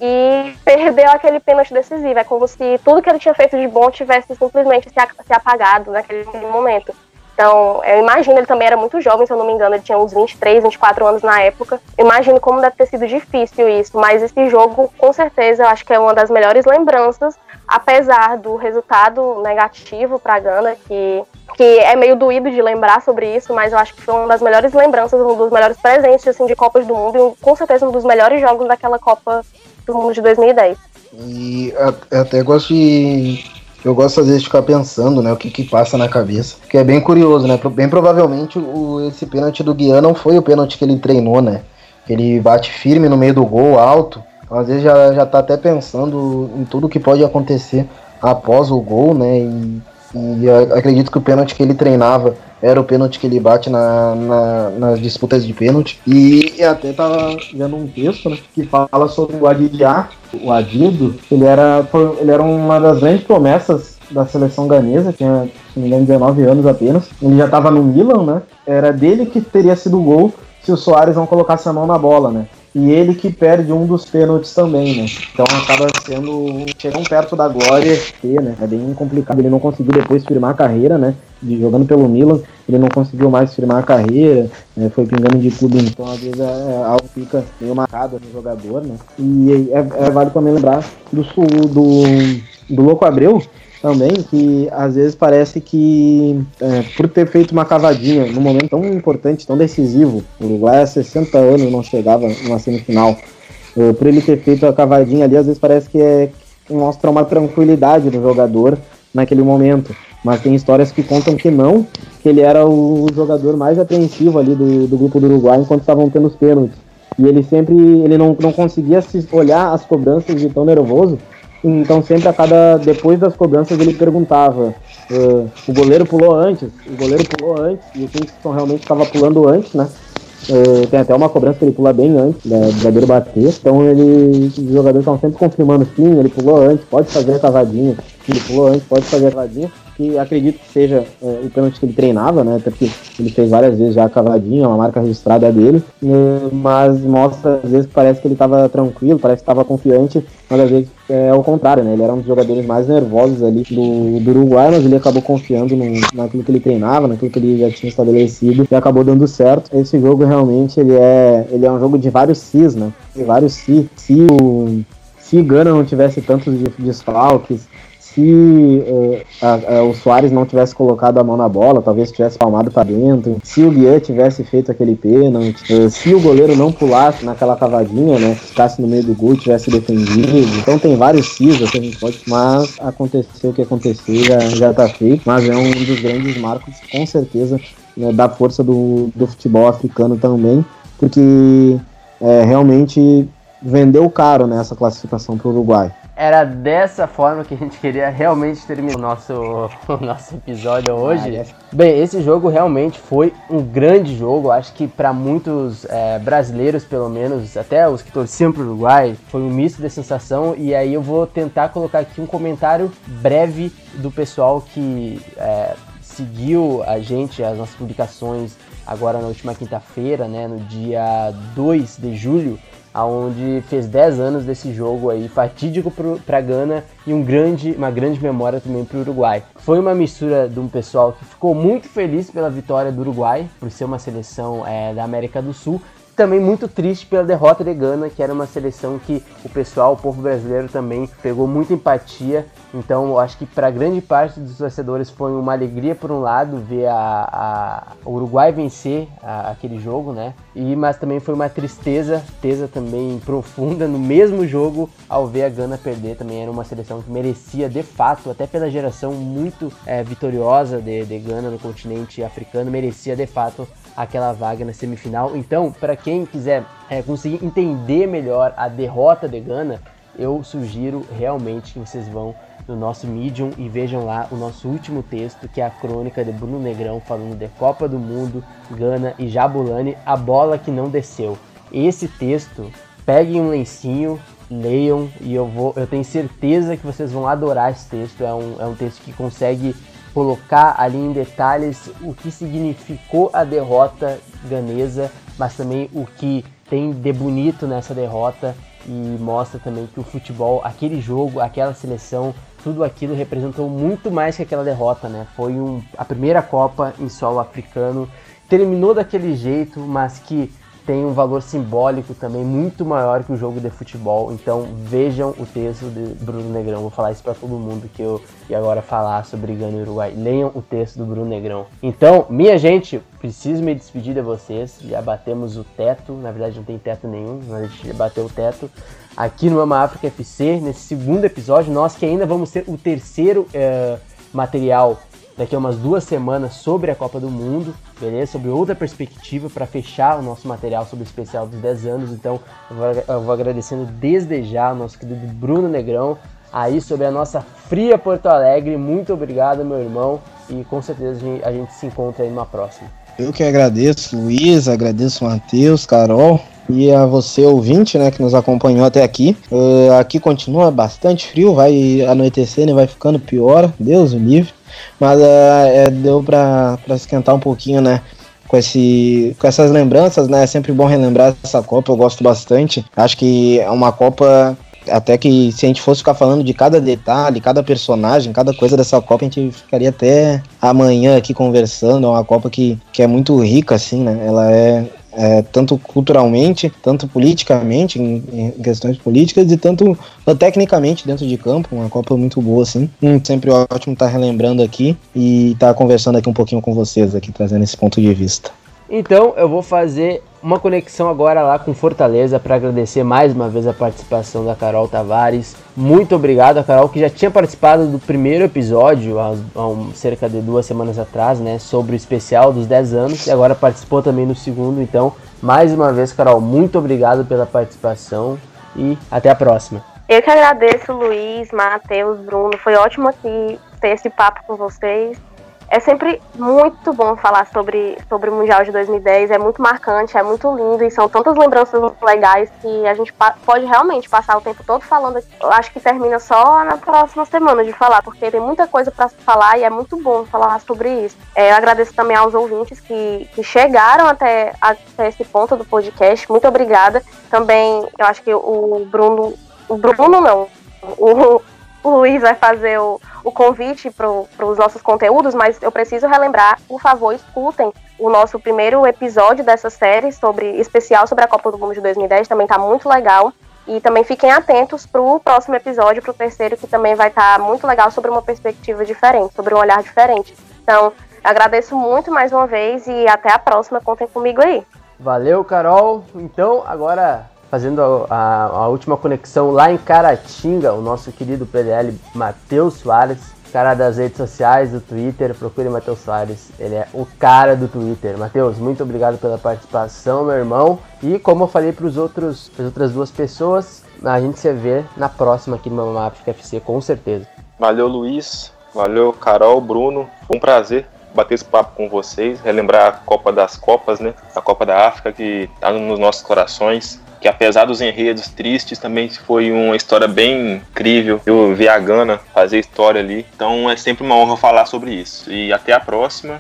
e perdeu aquele pênalti decisivo. É como se tudo que ele tinha feito de bom tivesse simplesmente se apagado naquele momento. Então, eu imagino, ele também era muito jovem, se eu não me engano, ele tinha uns 23, 24 anos na época. Eu imagino como deve ter sido difícil isso, mas esse jogo, com certeza, eu acho que é uma das melhores lembranças, apesar do resultado negativo para Gana, que que é meio doído de lembrar sobre isso, mas eu acho que foi uma das melhores lembranças, um dos melhores presentes assim, de Copas do Mundo e com certeza um dos melhores jogos daquela Copa do Mundo de 2010. E até gosto de. Eu gosto às vezes de ficar pensando, né, o que que passa na cabeça. Que é bem curioso, né? Bem provavelmente o, esse pênalti do Guian não foi o pênalti que ele treinou, né? Ele bate firme no meio do gol, alto. Então, às vezes já, já tá até pensando em tudo que pode acontecer após o gol, né? E, e acredito que o pênalti que ele treinava era o pênalti que ele bate na, na, nas disputas de pênalti. E, até tava vendo um texto né, que fala sobre o Adidiá, o Adido. Ele era, ele era uma das grandes promessas da seleção ganesa, tinha, se não me engano, 19 anos apenas. Ele já estava no Milan, né? Era dele que teria sido o gol se o Soares não colocasse a mão na bola, né? E ele que perde um dos pênaltis também, né? Então acaba sendo chegam perto da glória né? É bem complicado. Ele não conseguiu depois firmar a carreira, né? De, jogando pelo Milan, ele não conseguiu mais firmar a carreira, né? foi pingando de tudo, então às vezes é, é, algo fica meio marcado no jogador, né? E é, é válido também lembrar do, do, do Louco Abreu, também que às vezes parece que é, por ter feito uma cavadinha num momento tão importante, tão decisivo, o Uruguai há 60 anos não chegava numa semifinal, é, por ele ter feito a cavadinha ali, às vezes parece que, é, mostra uma tranquilidade do jogador naquele momento. Mas tem histórias que contam que não, que ele era o jogador mais apreensivo ali do, do grupo do Uruguai enquanto estavam tendo os pênaltis. E ele sempre ele não, não conseguia se olhar as cobranças de tão nervoso então sempre a cada. Depois das cobranças ele perguntava. Uh, o goleiro pulou antes, o goleiro pulou antes, e o Kingston realmente estava pulando antes, né? Uh, tem até uma cobrança que ele pula bem antes da, do zagueiro bater. Então ele. Os jogadores estão sempre confirmando sim, ele pulou antes, pode fazer a cavadinha. Ele pulou antes, pode fazer a cavadinha que acredito que seja é, o pênalti que ele treinava, né? Até porque ele fez várias vezes já a cavadinha, uma marca registrada dele, mas mostra às vezes que parece que ele estava tranquilo, parece que estava confiante, mas às vezes é o contrário, né? Ele era um dos jogadores mais nervosos ali do, do Uruguai, mas ele acabou confiando no, naquilo que ele treinava, naquilo que ele já tinha estabelecido e acabou dando certo. Esse jogo realmente ele é, ele é um jogo de vários cis, né? De vários si. Se o se Gana não tivesse tantos desfalques, se uh, a, a, o Soares não tivesse colocado a mão na bola, talvez tivesse palmado para dentro, se o Guian tivesse feito aquele pênalti, uh, se o goleiro não pulasse naquela cavadinha, né, ficasse no meio do gol, tivesse defendido. Então tem vários cis que a gente pode, mas aconteceu o que aconteceu, já, já tá feito, mas é um dos grandes marcos, com certeza, né, da força do, do futebol africano também, porque é, realmente vendeu caro nessa classificação para o Uruguai. Era dessa forma que a gente queria realmente terminar o nosso, o nosso episódio hoje. Bem, esse jogo realmente foi um grande jogo. Acho que para muitos é, brasileiros, pelo menos, até os que torciam para o Uruguai, foi um misto de sensação. E aí eu vou tentar colocar aqui um comentário breve do pessoal que é, seguiu a gente, as nossas publicações agora na última quinta-feira, né, no dia 2 de julho aonde fez 10 anos desse jogo aí fatídico para Gana e um grande, uma grande memória também para o Uruguai. Foi uma mistura de um pessoal que ficou muito feliz pela vitória do Uruguai, por ser uma seleção é, da América do Sul, também muito triste pela derrota de Gana, que era uma seleção que o pessoal, o povo brasileiro também pegou muita empatia. Então, eu acho que para grande parte dos torcedores foi uma alegria por um lado ver a, a Uruguai vencer a, aquele jogo, né? E mas também foi uma tristeza, tristeza também profunda no mesmo jogo ao ver a Gana perder. Também era uma seleção que merecia de fato, até pela geração muito é, vitoriosa de, de Gana no continente africano, merecia de fato aquela vaga na semifinal. Então, para quem quiser é, conseguir entender melhor a derrota de Gana, eu sugiro realmente que vocês vão no nosso Medium e vejam lá o nosso último texto, que é a crônica de Bruno Negrão falando de Copa do Mundo, Gana e Jabulani, a bola que não desceu. Esse texto, peguem um lencinho, leiam e eu vou, eu tenho certeza que vocês vão adorar esse texto. É um, é um texto que consegue colocar ali em detalhes o que significou a derrota ganesa, mas também o que tem de bonito nessa derrota e mostra também que o futebol, aquele jogo, aquela seleção, tudo aquilo representou muito mais que aquela derrota, né? Foi um, a primeira Copa em solo africano, terminou daquele jeito, mas que tem um valor simbólico também muito maior que o jogo de futebol. Então vejam o texto de Bruno Negrão. Vou falar isso para todo mundo que eu ia agora falar sobre Gana e Uruguai. Leiam o texto do Bruno Negrão. Então, minha gente, preciso me despedir de vocês. Já batemos o teto. Na verdade, não tem teto nenhum, mas a gente já bateu o teto aqui no Ama África FC, nesse segundo episódio. Nós que ainda vamos ter o terceiro uh, material daqui a umas duas semanas sobre a Copa do Mundo, beleza? Sobre outra perspectiva para fechar o nosso material sobre o especial dos 10 anos. Então, eu vou, agradecendo desde já ao nosso querido Bruno Negrão aí sobre a nossa fria Porto Alegre. Muito obrigado, meu irmão, e com certeza a gente, a gente se encontra aí numa próxima. Eu que agradeço, Luiz, agradeço Matheus, Carol e a você, ouvinte, né, que nos acompanhou até aqui. Uh, aqui continua bastante frio, vai anoitecendo e vai ficando pior, Deus o livre. Mas uh, é, deu para esquentar um pouquinho, né? Com, esse, com essas lembranças, né? É sempre bom relembrar essa Copa, eu gosto bastante. Acho que é uma Copa até que se a gente fosse ficar falando de cada detalhe, cada personagem, cada coisa dessa Copa, a gente ficaria até amanhã aqui conversando. É uma Copa que, que é muito rica, assim, né? Ela é, é, tanto culturalmente, tanto politicamente, em, em, questões políticas, e tanto tecnicamente dentro de campo. Uma Copa muito boa, assim. Hum, sempre ótimo estar relembrando aqui e estar conversando aqui um pouquinho com vocês, aqui trazendo esse ponto de vista. Então eu vou fazer uma conexão agora lá com Fortaleza para agradecer mais uma vez a participação da Carol Tavares. Muito obrigado a Carol que já tinha participado do primeiro episódio há, há um, cerca de duas semanas atrás, né, sobre o especial dos 10 anos e agora participou também no segundo. Então, mais uma vez, Carol, muito obrigado pela participação e até a próxima. Eu que agradeço, Luiz, Matheus, Bruno. Foi ótimo aqui ter esse papo com vocês. É sempre muito bom falar sobre, sobre o Mundial de 2010, é muito marcante, é muito lindo e são tantas lembranças legais que a gente pode realmente passar o tempo todo falando. Eu acho que termina só na próxima semana de falar, porque tem muita coisa para falar e é muito bom falar sobre isso. É, eu agradeço também aos ouvintes que, que chegaram até, até esse ponto do podcast. Muito obrigada. Também, eu acho que o Bruno. O Bruno não. O, o Luiz vai fazer o, o convite para os nossos conteúdos, mas eu preciso relembrar, por favor, escutem o nosso primeiro episódio dessa série sobre especial sobre a Copa do Mundo de 2010, também está muito legal. E também fiquem atentos para o próximo episódio, para o terceiro, que também vai estar tá muito legal sobre uma perspectiva diferente, sobre um olhar diferente. Então, agradeço muito mais uma vez e até a próxima. Contem comigo aí. Valeu, Carol. Então, agora fazendo a, a, a, última conexão lá em Caratinga, o nosso querido PDL Matheus Soares, cara das redes sociais, do Twitter, procure Matheus Soares, ele é o cara do Twitter. Matheus, muito obrigado pela participação, meu irmão. E como eu falei para os outros, as outras duas pessoas, a gente se vê na próxima aqui no Mamá África FC, com certeza. Valeu, Luiz. Valeu, Carol, Bruno. Foi um prazer bater esse papo com vocês, relembrar a Copa das Copas, né? A Copa da África que está nos nossos corações que apesar dos enredos tristes, também foi uma história bem incrível. Eu vi a Gana fazer história ali. Então é sempre uma honra falar sobre isso. E até a próxima.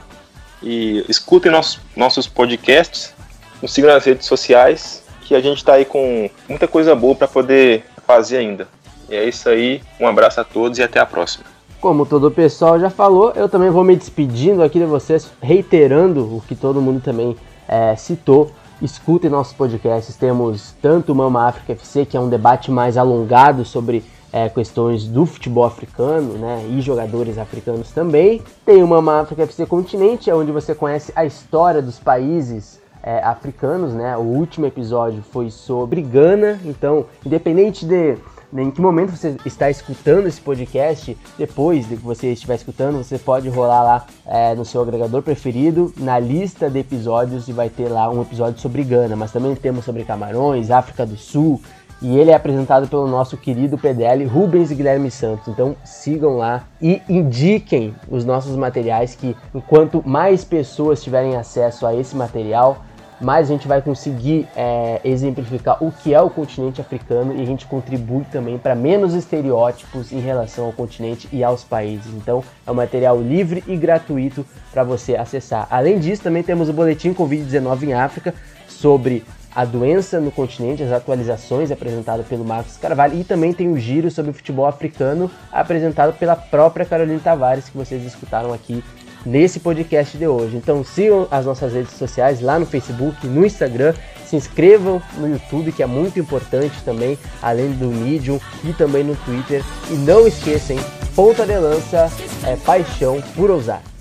E escutem nossos, nossos podcasts, nos sigam nas redes sociais, que a gente está aí com muita coisa boa para poder fazer ainda. E é isso aí. Um abraço a todos e até a próxima. Como todo o pessoal já falou, eu também vou me despedindo aqui de vocês, reiterando o que todo mundo também é, citou escutem nossos podcasts. Temos tanto o Mama África FC, que é um debate mais alongado sobre é, questões do futebol africano, né, e jogadores africanos também. Tem o Mama África FC Continente, onde você conhece a história dos países é, africanos, né. O último episódio foi sobre Gana, então, independente de em que momento você está escutando esse podcast, depois de que você estiver escutando, você pode rolar lá é, no seu agregador preferido, na lista de episódios, e vai ter lá um episódio sobre Gana, mas também temos sobre Camarões, África do Sul, e ele é apresentado pelo nosso querido PDL Rubens Guilherme Santos. Então sigam lá e indiquem os nossos materiais que enquanto mais pessoas tiverem acesso a esse material, mais a gente vai conseguir é, exemplificar o que é o continente africano e a gente contribui também para menos estereótipos em relação ao continente e aos países. Então é um material livre e gratuito para você acessar. Além disso, também temos o boletim Covid-19 em África sobre a doença no continente, as atualizações apresentado pelo Marcos Carvalho e também tem o giro sobre o futebol africano apresentado pela própria Carolina Tavares que vocês escutaram aqui nesse podcast de hoje. Então sigam as nossas redes sociais lá no Facebook, no Instagram. Se inscrevam no YouTube, que é muito importante também, além do Medium e também no Twitter. E não esqueçam, ponta de lança é paixão por ousar.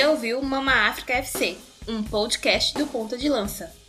Você ouviu Mama África FC, um podcast do Ponta de Lança.